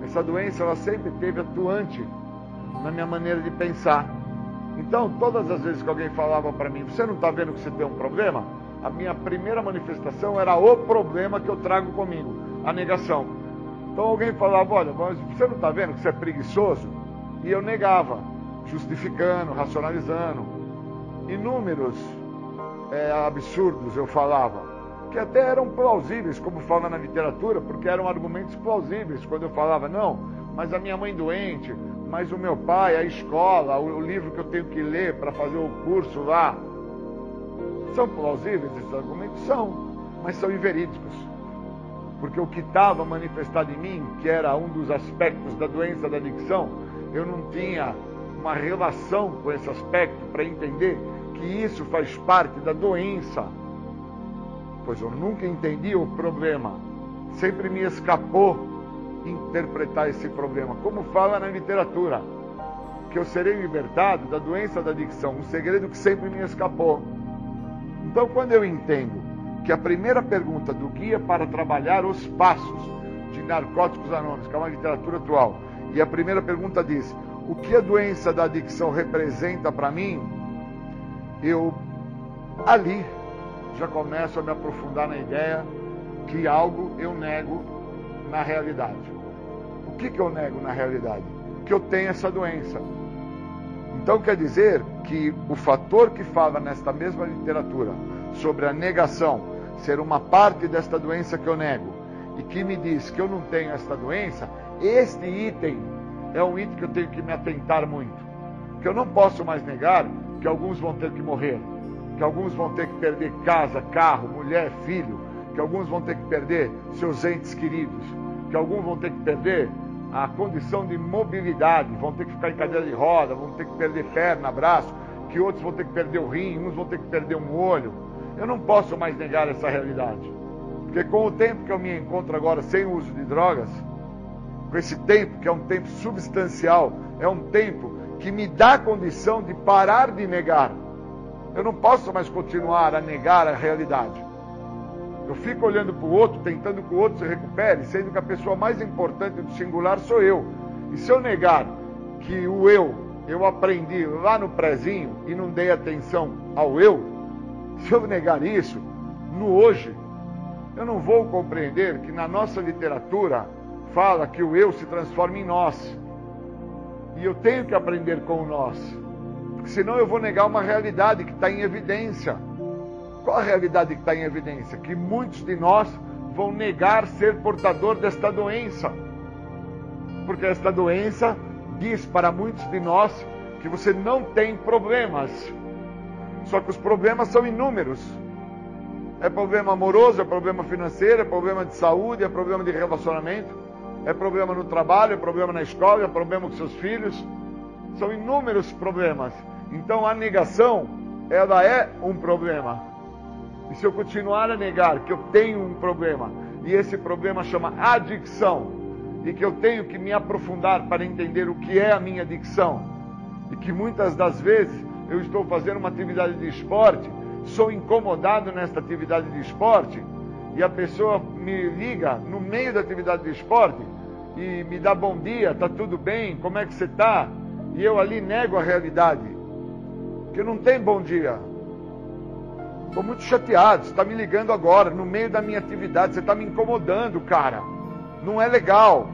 C: essa doença ela sempre teve atuante na minha maneira de pensar. Então, todas as vezes que alguém falava para mim, você não está vendo que você tem um problema? A minha primeira manifestação era o problema que eu trago comigo, a negação. Então alguém falava, olha, mas você não está vendo que você é preguiçoso? E eu negava, justificando, racionalizando. Inúmeros é, absurdos eu falava, que até eram plausíveis, como fala na literatura, porque eram argumentos plausíveis quando eu falava, não, mas a minha mãe doente, mas o meu pai, a escola, o, livro que eu tenho que ler para fazer o curso lá. São plausíveis esses argumentos? São, mas são inverídicos porque o que estava manifestado em mim, que era um dos aspectos da doença da adicção, eu não tinha uma relação com esse aspecto para entender que isso faz parte da doença. Pois eu nunca entendi o problema, sempre me escapou interpretar esse problema, como fala na literatura, que eu serei libertado da doença da adicção, um segredo que sempre me escapou. Então, quando eu entendo que a primeira pergunta do Guia para Trabalhar os Passos de Narcóticos Anônimos, que é uma literatura atual, e a primeira pergunta diz: O que a doença da adicção representa para mim? Eu, ali, já começo a me aprofundar na ideia que algo eu nego na realidade. O que, que eu nego na realidade? Que eu tenho essa doença. Então quer dizer que o fator que fala nesta mesma literatura sobre a negação ser uma parte desta doença que eu nego e que me diz que eu não tenho esta doença, este item é um item que eu tenho que me atentar muito. que eu não posso mais negar que alguns vão ter que morrer, que alguns vão ter que perder casa, carro, mulher, filho, que alguns vão ter que perder seus entes queridos, que alguns vão ter que perder a condição de mobilidade, vão ter que ficar em cadeira de roda, vão ter que perder perna, braço, que outros vão ter que perder o rim, uns vão ter que perder um olho. Eu não posso mais negar essa realidade. Porque com o tempo que eu me encontro agora sem uso de drogas, com esse tempo que é um tempo substancial, é um tempo que me dá condição de parar de negar. Eu não posso mais continuar a negar a realidade. Eu fico olhando para o outro, tentando que o outro se recupere, sendo que a pessoa mais importante do singular sou eu. E se eu negar que o eu, eu aprendi lá no prezinho e não dei atenção ao eu, se eu negar isso, no hoje, eu não vou compreender que na nossa literatura fala que o eu se transforma em nós. E eu tenho que aprender com o nós. Porque senão eu vou negar uma realidade que está em evidência. Qual a realidade que está em evidência? Que muitos de nós vão negar ser portador desta doença. Porque esta doença diz para muitos de nós que você não tem problemas. Só que os problemas são inúmeros. É problema amoroso, é problema financeiro, é problema de saúde, é problema de relacionamento, é problema no trabalho, é problema na escola, é problema com seus filhos. São inúmeros problemas. Então a negação, ela é um problema. E se eu continuar a negar que eu tenho um problema, e esse problema chama adicção, e que eu tenho que me aprofundar para entender o que é a minha adicção, e que muitas das vezes eu estou fazendo uma atividade de esporte, sou incomodado nesta atividade de esporte, e a pessoa me liga no meio da atividade de esporte e me dá bom dia, tá tudo bem, como é que você está? E eu ali nego a realidade, que não tem bom dia, Estou muito chateado. Você está me ligando agora, no meio da minha atividade. Você está me incomodando, cara. Não é legal.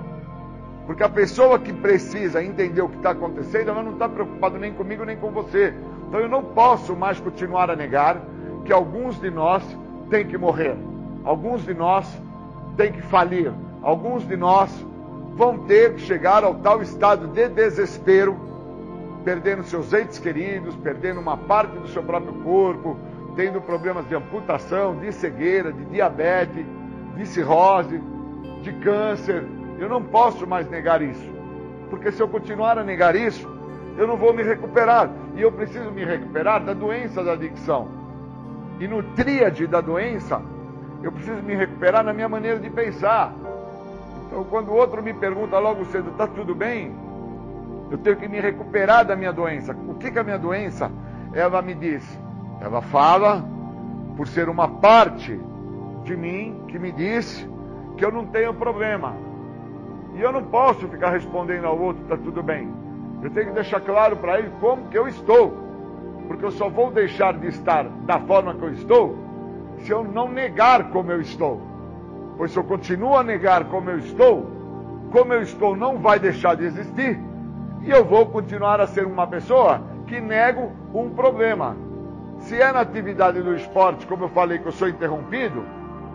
C: Porque a pessoa que precisa entender o que está acontecendo, ela não está preocupada nem comigo nem com você. Então eu não posso mais continuar a negar que alguns de nós têm que morrer. Alguns de nós têm que falir. Alguns de nós vão ter que chegar ao tal estado de desespero, perdendo seus entes queridos, perdendo uma parte do seu próprio corpo, tendo problemas de amputação, de cegueira, de diabetes, de cirrose, de câncer. Eu não posso mais negar isso. Porque se eu continuar a negar isso, eu não vou me recuperar. E eu preciso me recuperar da doença da adicção. E no tríade da doença, eu preciso me recuperar na minha maneira de pensar. Então, quando o outro me pergunta logo cedo, está tudo bem? Eu tenho que me recuperar da minha doença. O que, que a minha doença? Ela me diz, ela fala por ser uma parte de mim que me diz que eu não tenho problema. E eu não posso ficar respondendo ao outro, está tudo bem. Eu tenho que deixar claro para ele como que eu estou. Porque eu só vou deixar de estar da forma que eu estou se eu não negar como eu estou. Pois se eu continuo a negar como eu estou, como eu estou não vai deixar de existir. E eu vou continuar a ser uma pessoa que nego um problema. Se é na atividade do esporte, como eu falei que eu sou interrompido,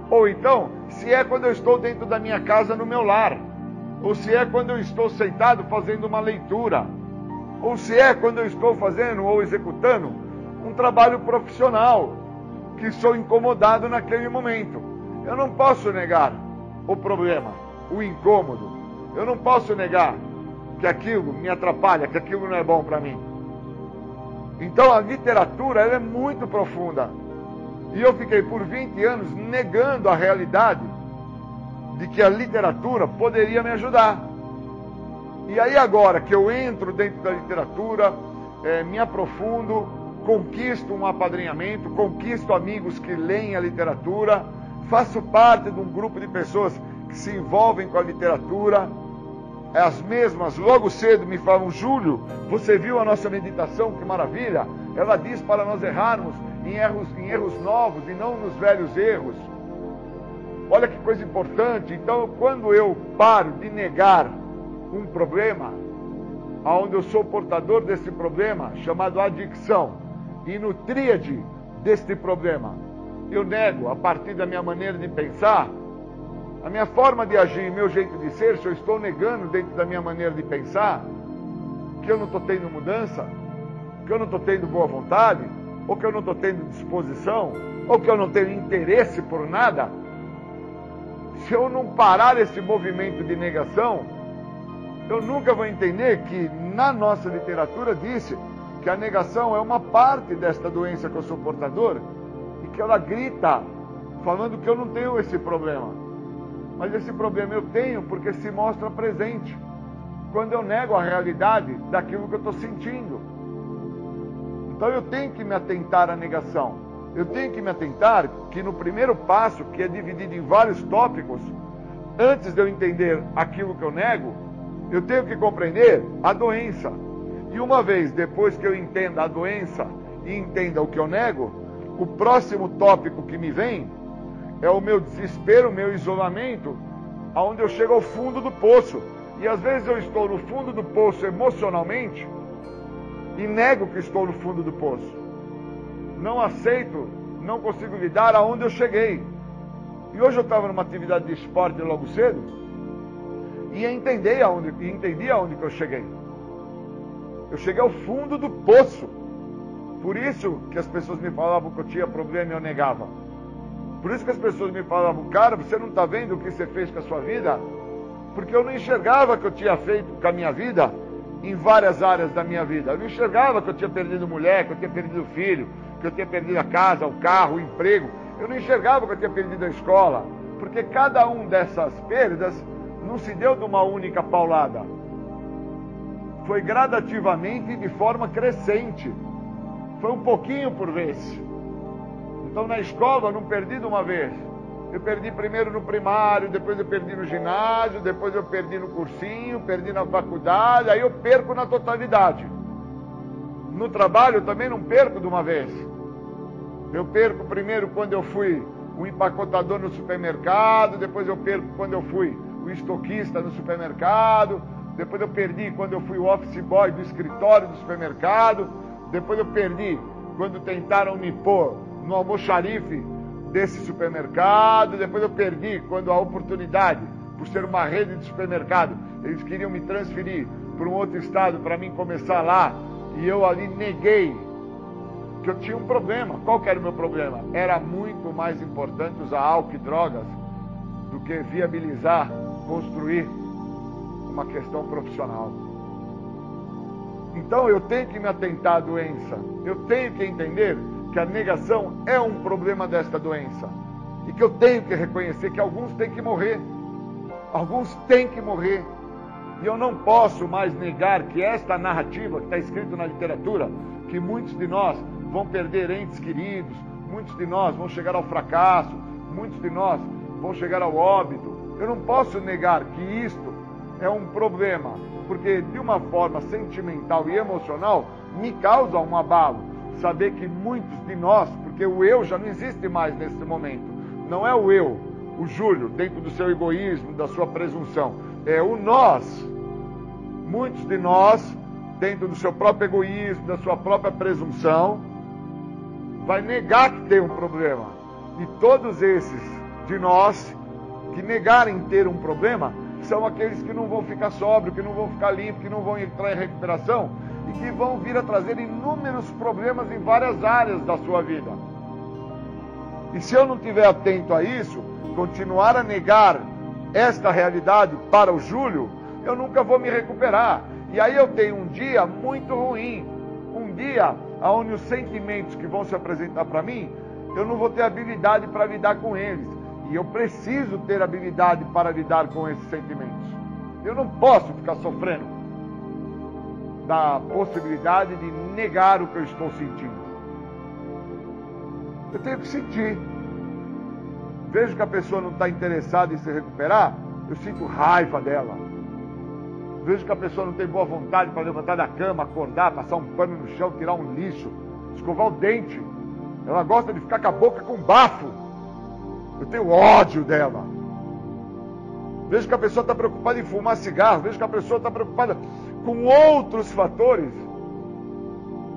C: ou então, se é quando eu estou dentro da minha casa no meu lar, ou se é quando eu estou sentado fazendo uma leitura, ou se é quando eu estou fazendo ou executando um trabalho profissional, que sou incomodado naquele momento. Eu não posso negar o problema, o incômodo. Eu não posso negar que aquilo me atrapalha, que aquilo não é bom para mim. Então a literatura é muito profunda. E eu fiquei por 20 anos negando a realidade de que a literatura poderia me ajudar. E aí agora que eu entro dentro da literatura, é, me aprofundo, conquisto um apadrinhamento, conquisto amigos que leem a literatura, faço parte de um grupo de pessoas que se envolvem com a literatura, as mesmas, logo cedo, me falam: Júlio, você viu a nossa meditação? Que maravilha! Ela diz para nós errarmos em erros, em erros novos e não nos velhos erros. Olha que coisa importante. Então, quando eu paro de negar um problema, aonde eu sou portador desse problema, chamado adicção, e no tríade deste problema, eu nego a partir da minha maneira de pensar, a minha forma de agir, meu jeito de ser, se eu estou negando dentro da minha maneira de pensar, que eu não estou tendo mudança, que eu não estou tendo boa vontade, ou que eu não estou tendo disposição, ou que eu não tenho interesse por nada, se eu não parar esse movimento de negação, eu nunca vou entender que na nossa literatura disse que a negação é uma parte desta doença que eu sou portador e que ela grita falando que eu não tenho esse problema. Mas esse problema eu tenho porque se mostra presente quando eu nego a realidade daquilo que eu estou sentindo. Então eu tenho que me atentar à negação. Eu tenho que me atentar que no primeiro passo, que é dividido em vários tópicos, antes de eu entender aquilo que eu nego, eu tenho que compreender a doença. E uma vez depois que eu entenda a doença e entenda o que eu nego, o próximo tópico que me vem é o meu desespero, o meu isolamento, aonde eu chego ao fundo do poço. E às vezes eu estou no fundo do poço emocionalmente e nego que estou no fundo do poço. Não aceito, não consigo lidar aonde eu cheguei. E hoje eu estava numa atividade de esporte logo cedo e entendi aonde, entendi aonde que eu cheguei. Eu cheguei ao fundo do poço. Por isso que as pessoas me falavam que eu tinha problema e eu negava. Por isso que as pessoas me falavam, cara, você não está vendo o que você fez com a sua vida? Porque eu não enxergava que eu tinha feito com a minha vida em várias áreas da minha vida. Eu não enxergava que eu tinha perdido mulher, que eu tinha perdido filho, que eu tinha perdido a casa, o carro, o emprego. Eu não enxergava que eu tinha perdido a escola. Porque cada um dessas perdas não se deu de uma única paulada. Foi gradativamente e de forma crescente. Foi um pouquinho por vez. Então na escola não perdi de uma vez. Eu perdi primeiro no primário, depois eu perdi no ginásio, depois eu perdi no cursinho, perdi na faculdade, aí eu perco na totalidade. No trabalho eu também não perco de uma vez. Eu perco primeiro quando eu fui o empacotador no supermercado, depois eu perco quando eu fui o estoquista no supermercado, depois eu perdi quando eu fui o office boy do escritório do supermercado, depois eu perdi quando tentaram me pôr no almoxarife desse supermercado, depois eu perdi quando a oportunidade, por ser uma rede de supermercado, eles queriam me transferir para um outro estado para mim começar lá, e eu ali neguei que eu tinha um problema. Qual era o meu problema? Era muito mais importante usar álcool e drogas do que viabilizar, construir uma questão profissional. Então eu tenho que me atentar à doença. Eu tenho que entender que a negação é um problema desta doença. E que eu tenho que reconhecer que alguns têm que morrer. Alguns têm que morrer. E eu não posso mais negar que esta narrativa que está escrito na literatura, que muitos de nós vão perder entes queridos, muitos de nós vão chegar ao fracasso, muitos de nós vão chegar ao óbito. Eu não posso negar que isto é um problema, porque de uma forma sentimental e emocional me causa um abalo saber que muitos de nós, porque o eu já não existe mais nesse momento, não é o eu, o Júlio, dentro do seu egoísmo, da sua presunção, é o nós. Muitos de nós, dentro do seu próprio egoísmo, da sua própria presunção, vai negar que tem um problema. E todos esses de nós que negarem ter um problema são aqueles que não vão ficar sóbrio, que não vão ficar limpo, que não vão entrar em recuperação e que vão vir a trazer inúmeros problemas em várias áreas da sua vida. E se eu não estiver atento a isso, continuar a negar esta realidade para o Júlio, eu nunca vou me recuperar. E aí eu tenho um dia muito ruim, um dia onde os sentimentos que vão se apresentar para mim, eu não vou ter habilidade para lidar com eles. E eu preciso ter habilidade para lidar com esses sentimentos. Eu não posso ficar sofrendo da possibilidade de negar o que eu estou sentindo. Eu tenho que sentir. Vejo que a pessoa não está interessada em se recuperar, eu sinto raiva dela. Vejo que a pessoa não tem boa vontade para levantar da cama, acordar, passar um pano no chão, tirar um lixo, escovar o dente. Ela gosta de ficar com a boca com bafo. Eu tenho ódio dela. Vejo que a pessoa está preocupada em fumar cigarro. Vejo que a pessoa está preocupada com outros fatores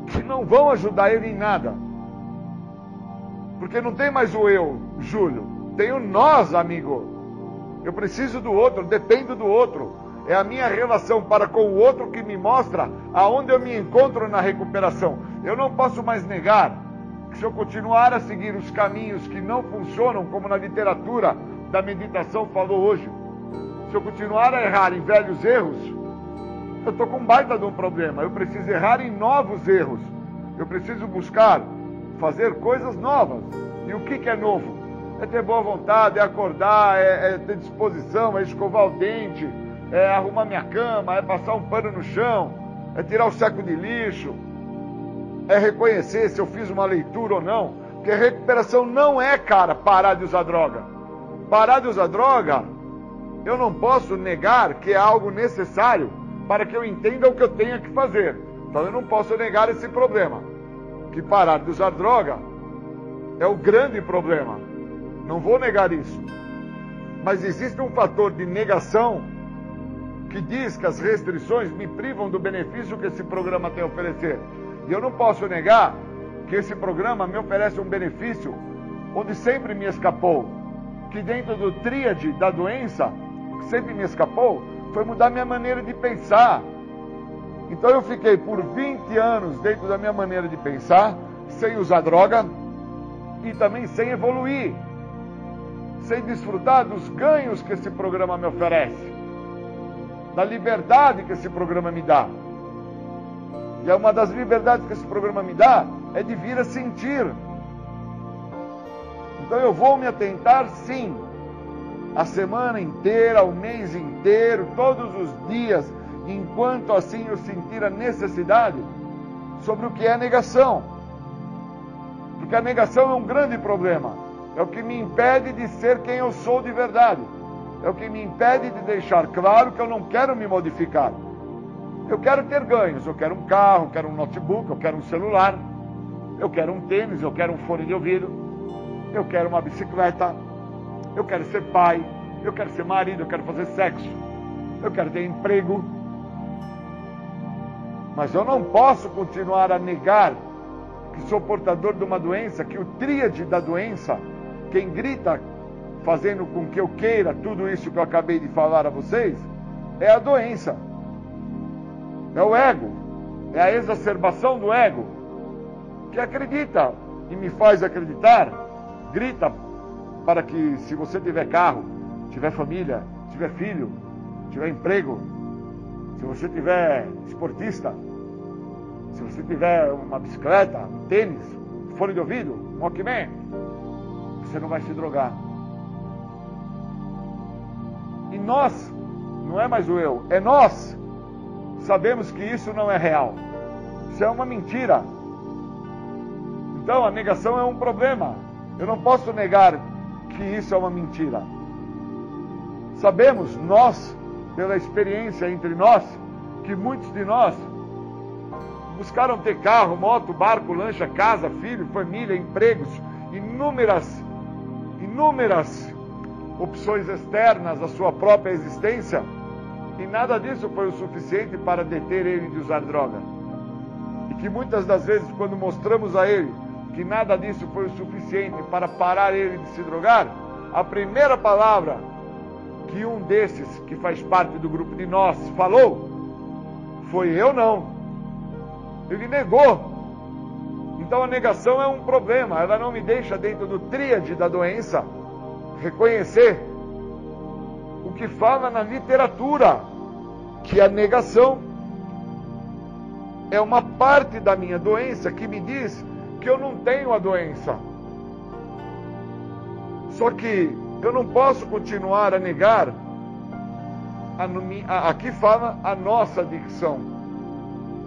C: que não vão ajudar ele em nada. Porque não tem mais o eu, Júlio. Tem o nós, amigo. Eu preciso do outro, dependo do outro. É a minha relação para com o outro que me mostra aonde eu me encontro na recuperação. Eu não posso mais negar se eu continuar a seguir os caminhos que não funcionam, como na literatura da meditação falou hoje, se eu continuar a errar em velhos erros, eu estou com um baita de um problema. Eu preciso errar em novos erros. Eu preciso buscar fazer coisas novas. E o que, que é novo? É ter boa vontade, é acordar, é, é ter disposição, é escovar o dente, é arrumar minha cama, é passar um pano no chão, é tirar o saco de lixo, é reconhecer se eu fiz uma leitura ou não. Porque recuperação não é, cara, parar de usar droga. Parar de usar droga, eu não posso negar que é algo necessário para que eu entenda o que eu tenha que fazer. Então eu não posso negar esse problema. Que parar de usar droga é o grande problema. Não vou negar isso. Mas existe um fator de negação que diz que as restrições me privam do benefício que esse programa tem a oferecer. E eu não posso negar que esse programa me oferece um benefício onde sempre me escapou. Que dentro do tríade da doença, que sempre me escapou, foi mudar minha maneira de pensar. Então eu fiquei por 20 anos dentro da minha maneira de pensar, sem usar droga e também sem evoluir, sem desfrutar dos ganhos que esse programa me oferece, da liberdade que esse programa me dá. E é uma das liberdades que esse programa me dá é de vir a sentir. Então eu vou me atentar sim, a semana inteira, o mês inteiro, todos os dias, enquanto assim eu sentir a necessidade sobre o que é negação. Porque a negação é um grande problema. É o que me impede de ser quem eu sou de verdade. É o que me impede de deixar claro que eu não quero me modificar. Eu quero ter ganhos, eu quero um carro, eu quero um notebook, eu quero um celular, eu quero um tênis, eu quero um fone de ouvido, eu quero uma bicicleta, eu quero ser pai, eu quero ser marido, eu quero fazer sexo, eu quero ter emprego. Mas eu não posso continuar a negar que sou portador de uma doença, que o tríade da doença, quem grita fazendo com que eu queira tudo isso que eu acabei de falar a vocês, é a doença. É o ego. É a exacerbação do ego. Que acredita e me faz acreditar, grita para que se você tiver carro, tiver família, tiver filho, tiver emprego, se você tiver esportista, se você tiver uma bicicleta, um tênis, fone de ouvido, um Walkman, você não vai se drogar. E nós, não é mais o eu, é nós sabemos que isso não é real. Isso é uma mentira. Então a negação é um problema. Eu não posso negar que isso é uma mentira. Sabemos, nós, pela experiência entre nós, que muitos de nós buscaram ter carro, moto, barco, lancha, casa, filho, família, empregos, inúmeras, inúmeras opções externas à sua própria existência e nada disso foi o suficiente para deter ele de usar droga. E que muitas das vezes, quando mostramos a ele que nada disso foi o suficiente para parar ele de se drogar, a primeira palavra que um desses, que faz parte do grupo de nós, falou foi: Eu não. Ele negou. Então a negação é um problema, ela não me deixa dentro do tríade da doença reconhecer o que fala na literatura, que a negação é uma parte da minha doença que me diz que eu não tenho a doença. Só que eu não posso continuar a negar. A, aqui fala a nossa dicção.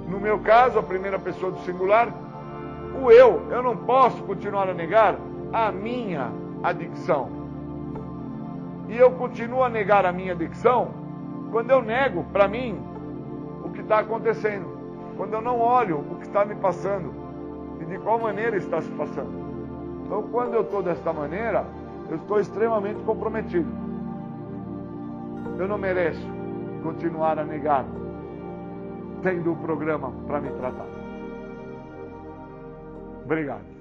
C: No meu caso, a primeira pessoa do singular, o eu. Eu não posso continuar a negar a minha adicção. E eu continuo a negar a minha adicção quando eu nego para mim o que está acontecendo. Quando eu não olho o que está me passando e de qual maneira está se passando. Então, quando eu estou desta maneira, eu estou extremamente comprometido. Eu não mereço continuar a negar, tendo o programa para me tratar. Obrigado.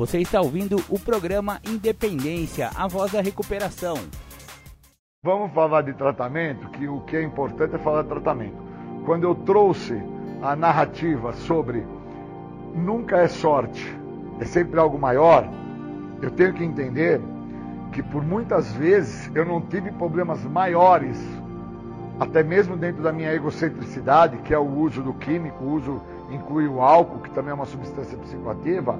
B: Você está ouvindo o programa Independência, a voz da recuperação.
C: Vamos falar de tratamento, que o que é importante é falar de tratamento. Quando eu trouxe a narrativa sobre nunca é sorte, é sempre algo maior, eu tenho que entender que por muitas vezes eu não tive problemas maiores, até mesmo dentro da minha egocentricidade, que é o uso do químico, o uso inclui o álcool, que também é uma substância psicoativa,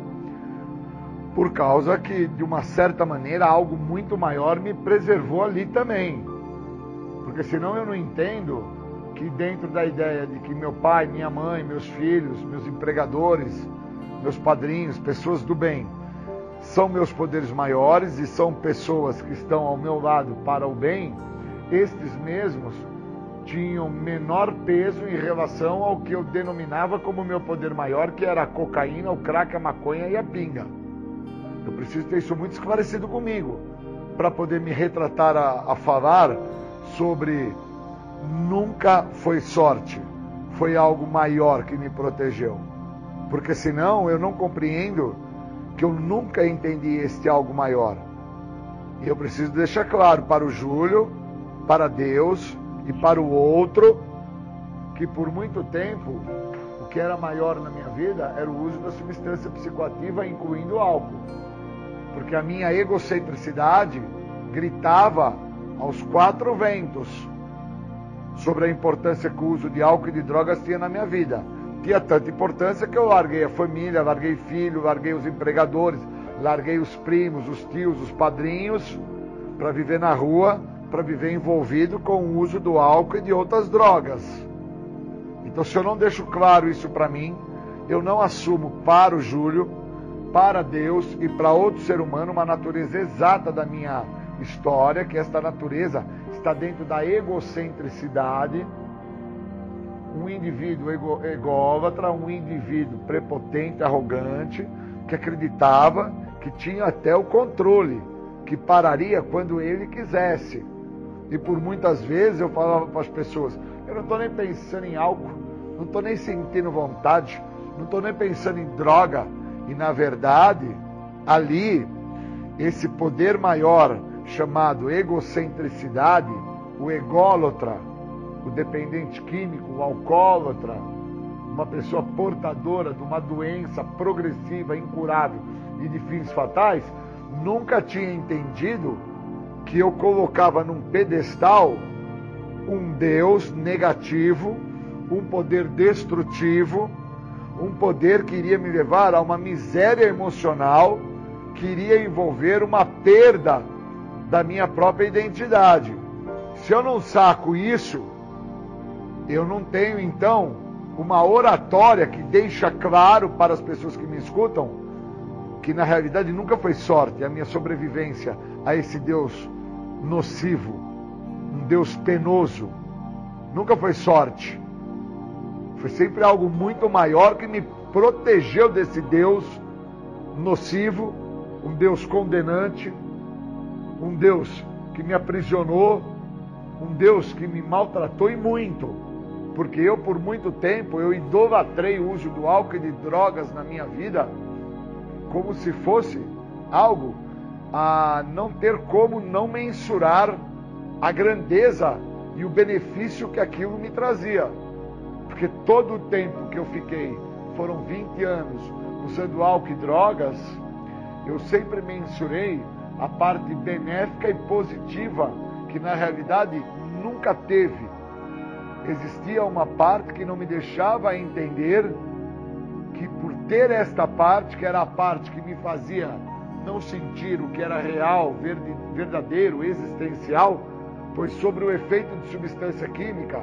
C: por causa que, de uma certa maneira, algo muito maior me preservou ali também. Porque senão eu não entendo que dentro da ideia de que meu pai, minha mãe, meus filhos, meus empregadores, meus padrinhos, pessoas do bem, são meus poderes maiores e são pessoas que estão ao meu lado para o bem, estes mesmos tinham menor peso em relação ao que eu denominava como meu poder maior, que era a cocaína, o crack, a maconha e a pinga. Eu preciso ter isso muito esclarecido comigo, para poder me retratar a, a falar sobre nunca foi sorte, foi algo maior que me protegeu. Porque senão eu não compreendo que eu nunca entendi este algo maior. E eu preciso deixar claro para o Júlio, para Deus e para o outro que por muito tempo o que era maior na minha vida era o uso da substância psicoativa, incluindo o álcool. Porque a minha egocentricidade gritava aos quatro ventos sobre a importância que o uso de álcool e de drogas tinha na minha vida. Tinha tanta importância que eu larguei a família, larguei filho, larguei os empregadores, larguei os primos, os tios, os padrinhos, para viver na rua, para viver envolvido com o uso do álcool e de outras drogas. Então, se eu não deixo claro isso para mim, eu não assumo para o Júlio, para Deus e para outro ser humano uma natureza exata da minha história, que esta natureza está dentro da egocentricidade, um indivíduo ego, um indivíduo prepotente, arrogante, que acreditava que tinha até o controle, que pararia quando ele quisesse. E por muitas vezes eu falava para as pessoas: eu não estou nem pensando em álcool, não estou nem sentindo vontade, não estou nem pensando em droga. E na verdade, ali, esse poder maior chamado egocentricidade, o ególatra, o dependente químico, o alcoólatra, uma pessoa portadora de uma doença progressiva, incurável e de fins fatais, nunca tinha entendido que eu colocava num pedestal um Deus negativo, um poder destrutivo, um poder que iria me levar a uma miséria emocional, que iria envolver uma perda da minha própria identidade. Se eu não saco isso, eu não tenho então uma oratória que deixa claro para as pessoas que me escutam que na realidade nunca foi sorte a minha sobrevivência a esse Deus nocivo, um Deus penoso. Nunca foi sorte. Foi sempre algo muito maior que me protegeu desse Deus nocivo, um Deus condenante, um Deus que me aprisionou, um Deus que me maltratou e muito, porque eu por muito tempo eu idolatrei o uso do álcool e de drogas na minha vida como se fosse algo a não ter como não mensurar a grandeza e o benefício que aquilo me trazia. Porque todo o tempo que eu fiquei, foram 20 anos, usando álcool e drogas, eu sempre mensurei a parte benéfica e positiva que na realidade nunca teve. Existia uma parte que não me deixava entender que por ter esta parte, que era a parte que me fazia não sentir o que era real, verdadeiro, existencial, pois sobre o efeito de substância química,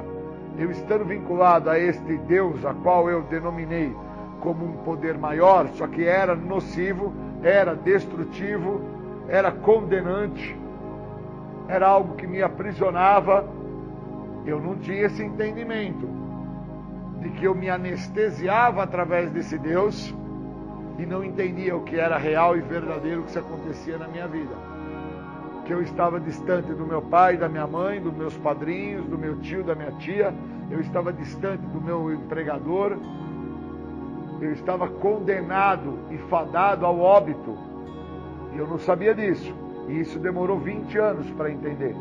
C: eu estando vinculado a este Deus, a qual eu denominei como um poder maior, só que era nocivo, era destrutivo, era condenante, era algo que me aprisionava. Eu não tinha esse entendimento de que eu me anestesiava através desse Deus e não entendia o que era real e verdadeiro que se acontecia na minha vida. Que eu estava distante do meu pai, da minha mãe, dos meus padrinhos, do meu tio, da minha tia, eu estava distante do meu empregador, eu estava condenado e fadado ao óbito. E eu não sabia disso. E isso demorou 20 anos para entender.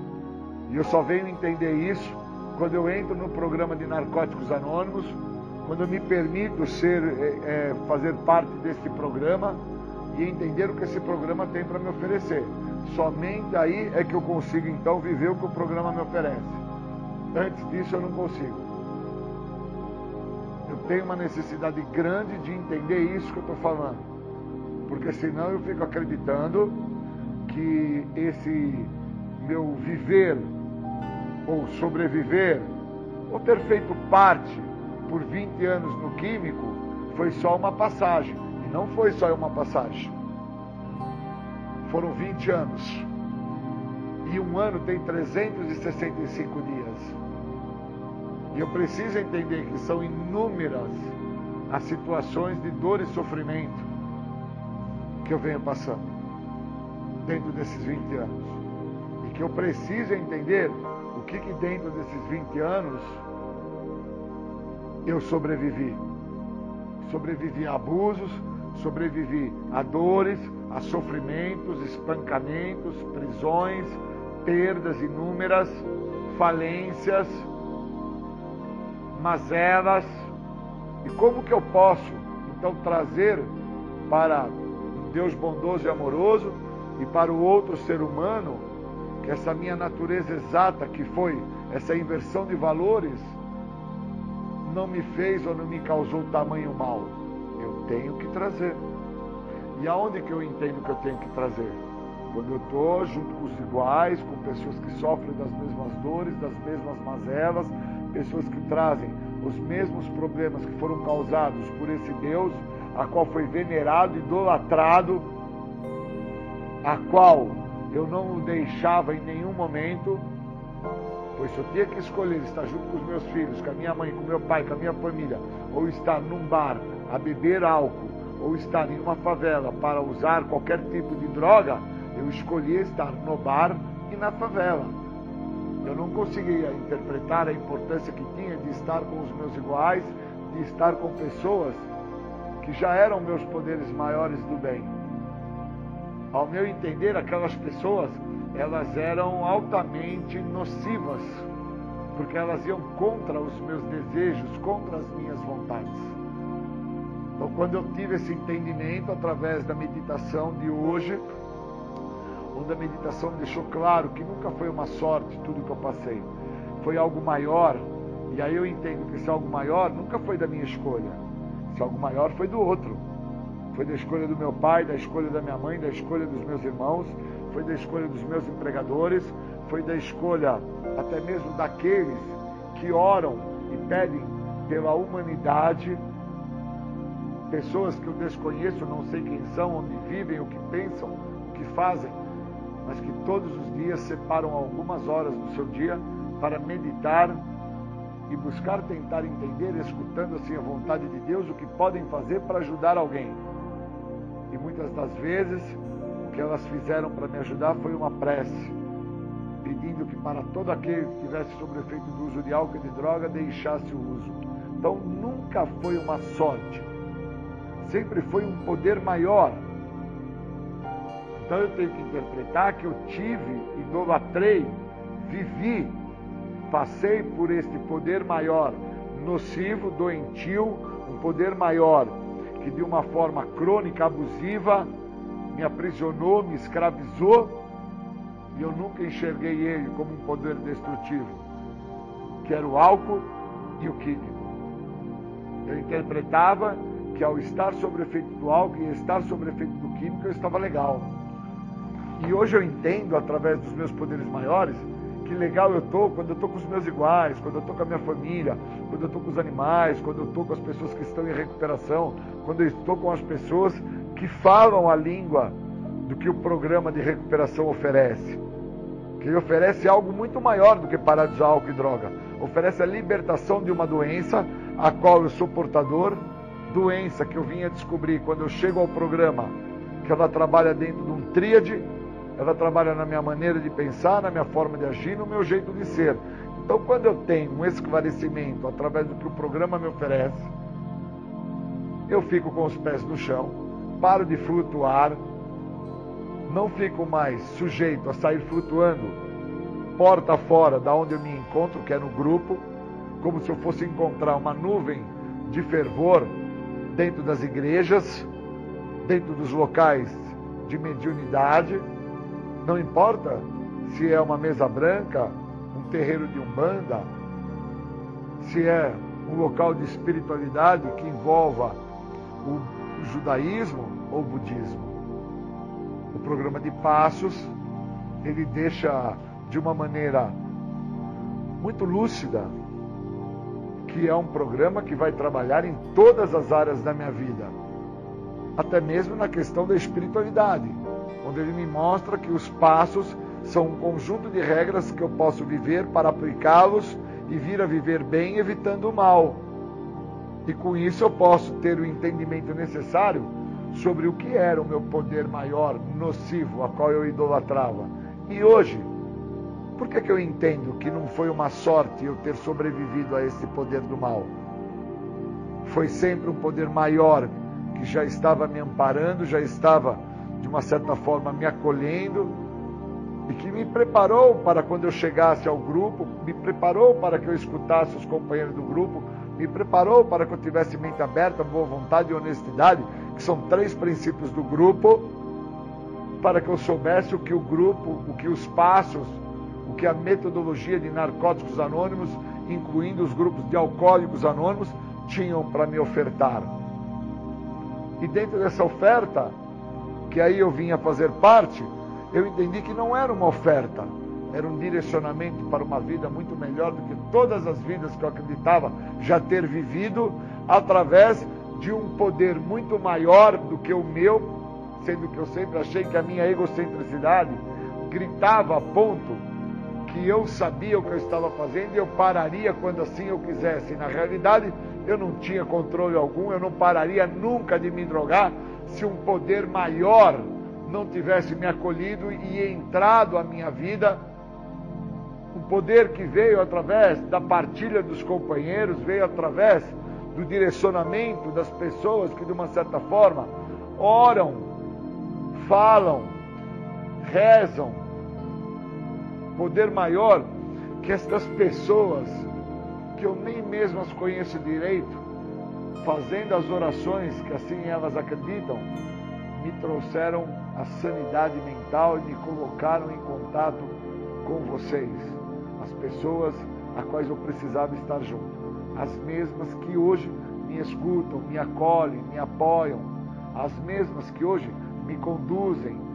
C: E eu só venho entender isso quando eu entro no programa de Narcóticos Anônimos, quando eu me permito ser, é, fazer parte desse programa e entender o que esse programa tem para me oferecer. Somente aí é que eu consigo então viver o que o programa me oferece. Antes disso eu não consigo. Eu tenho uma necessidade grande de entender isso que eu estou falando. Porque senão eu fico acreditando que esse meu viver ou sobreviver ou ter feito parte por 20 anos no químico foi só uma passagem. E não foi só uma passagem. Foram 20 anos. E um ano tem 365 dias. E eu preciso entender que são inúmeras as situações de dor e sofrimento que eu venho passando dentro desses 20 anos. E que eu preciso entender o que, que dentro desses 20 anos eu sobrevivi. Sobrevivi a abusos, sobrevivi a dores, a sofrimentos, espancamentos, prisões, perdas inúmeras, falências, mazelas. E como que eu posso então trazer para Deus bondoso e amoroso e para o outro ser humano que essa minha natureza exata que foi essa inversão de valores não me fez ou não me causou tamanho mal. Eu tenho que trazer. E aonde que eu entendo que eu tenho que trazer? Quando eu estou junto com os iguais, com pessoas que sofrem das mesmas dores, das mesmas mazelas, pessoas que trazem os mesmos problemas que foram causados por esse Deus, a qual foi venerado, idolatrado, a qual eu não o deixava em nenhum momento, pois se eu tinha que escolher estar junto com os meus filhos, com a minha mãe, com meu pai, com a minha família, ou estar num bar a beber álcool, ou estar em uma favela para usar qualquer tipo de droga, eu escolhia estar no bar e na favela. Eu não conseguia interpretar a importância que tinha de estar com os meus iguais, de estar com pessoas que já eram meus poderes maiores do bem. Ao meu entender, aquelas pessoas, elas eram altamente nocivas, porque elas iam contra os meus desejos, contra as minhas vontades. Então, quando eu tive esse entendimento através da meditação de hoje, onde a meditação me deixou claro que nunca foi uma sorte tudo que eu passei, foi algo maior. E aí eu entendo que esse algo maior nunca foi da minha escolha, esse algo maior foi do outro. Foi da escolha do meu pai, da escolha da minha mãe, da escolha dos meus irmãos, foi da escolha dos meus empregadores, foi da escolha até mesmo daqueles que oram e pedem pela humanidade pessoas que eu desconheço, não sei quem são, onde vivem, o que pensam, o que fazem, mas que todos os dias separam algumas horas do seu dia para meditar e buscar tentar entender, escutando assim a vontade de Deus, o que podem fazer para ajudar alguém. E muitas das vezes o que elas fizeram para me ajudar foi uma prece, pedindo que para todo aquele que tivesse sobre efeito do uso de álcool e de droga deixasse o uso. Então nunca foi uma sorte sempre foi um poder maior. Então eu tenho que interpretar que eu tive, idolatrei, vivi, passei por este poder maior, nocivo, doentio, um poder maior, que de uma forma crônica, abusiva, me aprisionou, me escravizou, e eu nunca enxerguei ele como um poder destrutivo, que era o álcool e o químico. Eu interpretava que ao estar sobre o efeito do álcool e estar sobre o efeito do químico, eu estava legal. E hoje eu entendo, através dos meus poderes maiores, que legal eu estou quando eu estou com os meus iguais, quando eu estou com a minha família, quando eu estou com os animais, quando eu estou com as pessoas que estão em recuperação, quando eu estou com as pessoas que falam a língua do que o programa de recuperação oferece. Que oferece algo muito maior do que parar de usar álcool e droga. Oferece a libertação de uma doença a qual eu sou portador doença que eu vinha descobrir quando eu chego ao programa, que ela trabalha dentro de um tríade, ela trabalha na minha maneira de pensar, na minha forma de agir, no meu jeito de ser. Então, quando eu tenho um esclarecimento através do que o programa me oferece, eu fico com os pés no chão, paro de flutuar, não fico mais sujeito a sair flutuando porta fora da onde eu me encontro, que é no grupo, como se eu fosse encontrar uma nuvem de fervor dentro das igrejas, dentro dos locais de mediunidade, não importa se é uma mesa branca, um terreiro de umbanda, se é um local de espiritualidade que envolva o judaísmo ou o budismo. O programa de passos, ele deixa de uma maneira muito lúcida que é um programa que vai trabalhar em todas as áreas da minha vida, até mesmo na questão da espiritualidade, onde ele me mostra que os passos são um conjunto de regras que eu posso viver para aplicá-los e vir a viver bem, evitando o mal. E com isso eu posso ter o entendimento necessário sobre o que era o meu poder maior, nocivo, a qual eu idolatrava. E hoje, por que, que eu entendo que não foi uma sorte eu ter sobrevivido a esse poder do mal? Foi sempre um poder maior que já estava me amparando, já estava, de uma certa forma, me acolhendo e que me preparou para quando eu chegasse ao grupo, me preparou para que eu escutasse os companheiros do grupo, me preparou para que eu tivesse mente aberta, boa vontade e honestidade, que são três princípios do grupo, para que eu soubesse o que o grupo, o que os passos, que a metodologia de narcóticos anônimos, incluindo os grupos de alcoólicos anônimos, tinham para me ofertar. E dentro dessa oferta, que aí eu vinha fazer parte, eu entendi que não era uma oferta, era um direcionamento para uma vida muito melhor do que todas as vidas que eu acreditava já ter vivido, através de um poder muito maior do que o meu, sendo que eu sempre achei que a minha egocentricidade gritava a ponto que eu sabia o que eu estava fazendo e eu pararia quando assim eu quisesse. Na realidade, eu não tinha controle algum, eu não pararia nunca de me drogar se um poder maior não tivesse me acolhido e entrado à minha vida. Um poder que veio através da partilha dos companheiros, veio através do direcionamento das pessoas que, de uma certa forma, oram, falam, rezam. Poder maior que estas pessoas, que eu nem mesmo as conheço direito, fazendo as orações que assim elas acreditam, me trouxeram a sanidade mental e me colocaram em contato com vocês, as pessoas a quais eu precisava estar junto, as mesmas que hoje me escutam, me acolhem, me apoiam, as mesmas que hoje me conduzem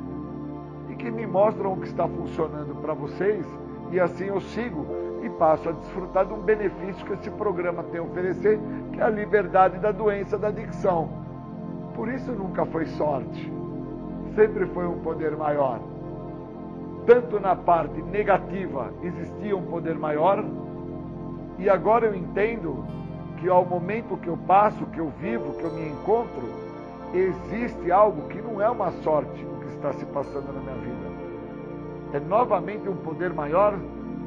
C: e que me mostram o que está funcionando para vocês e assim eu sigo e passo a desfrutar de um benefício que esse programa tem a oferecer, que é a liberdade da doença da adicção. Por isso nunca foi sorte sempre foi um poder maior. Tanto na parte negativa existia um poder maior, e agora eu entendo que ao momento que eu passo, que eu vivo, que eu me encontro, existe algo que não é uma sorte está se passando na minha vida. É novamente um poder maior,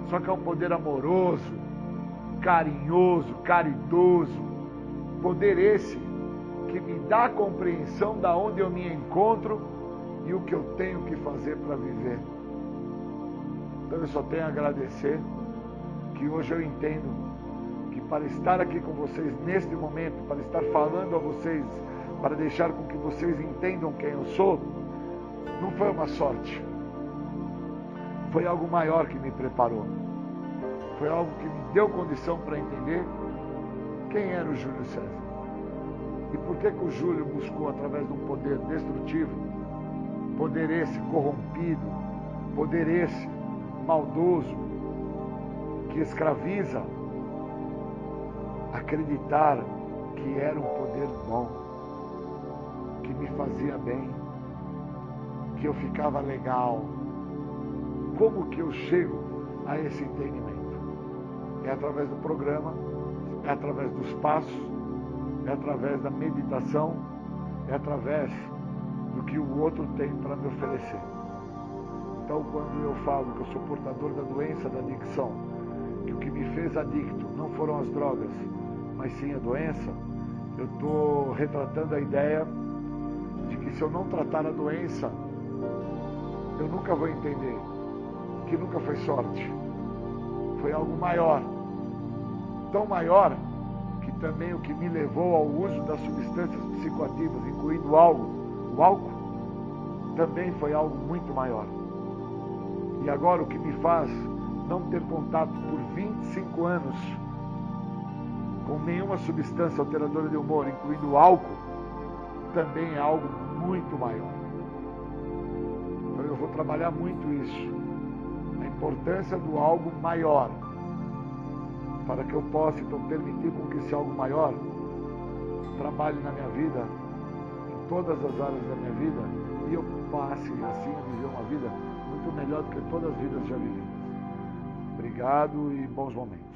C: só que é um poder amoroso, carinhoso, caridoso. Poder esse que me dá a compreensão da onde eu me encontro e o que eu tenho que fazer para viver. Então eu só tenho a agradecer que hoje eu entendo que para estar aqui com vocês neste momento, para estar falando a vocês, para deixar com que vocês entendam quem eu sou, não foi uma sorte. Foi algo maior que me preparou. Foi algo que me deu condição para entender quem era o Júlio César. E por que, que o Júlio buscou, através de um poder destrutivo, poder esse corrompido, poder esse maldoso, que escraviza, acreditar que era um poder bom, que me fazia bem, que eu ficava legal. Como que eu chego a esse entendimento? É através do programa, é através dos passos, é através da meditação, é através do que o outro tem para me oferecer. Então, quando eu falo que eu sou portador da doença da adicção, que o que me fez adicto não foram as drogas, mas sim a doença, eu estou retratando a ideia de que se eu não tratar a doença, eu nunca vou entender que nunca foi sorte. Foi algo maior. Tão maior que também o que me levou ao uso das substâncias psicoativas, incluindo o álcool, o álcool, também foi algo muito maior. E agora o que me faz não ter contato por 25 anos com nenhuma substância alteradora de humor, incluindo o álcool, também é algo muito maior. Eu vou trabalhar muito isso. A importância do algo maior. Para que eu possa então permitir com que esse algo maior trabalhe na minha vida, em todas as áreas da minha vida, e eu passe assim a viver uma vida muito melhor do que todas as vidas já vividas. Obrigado e bons momentos.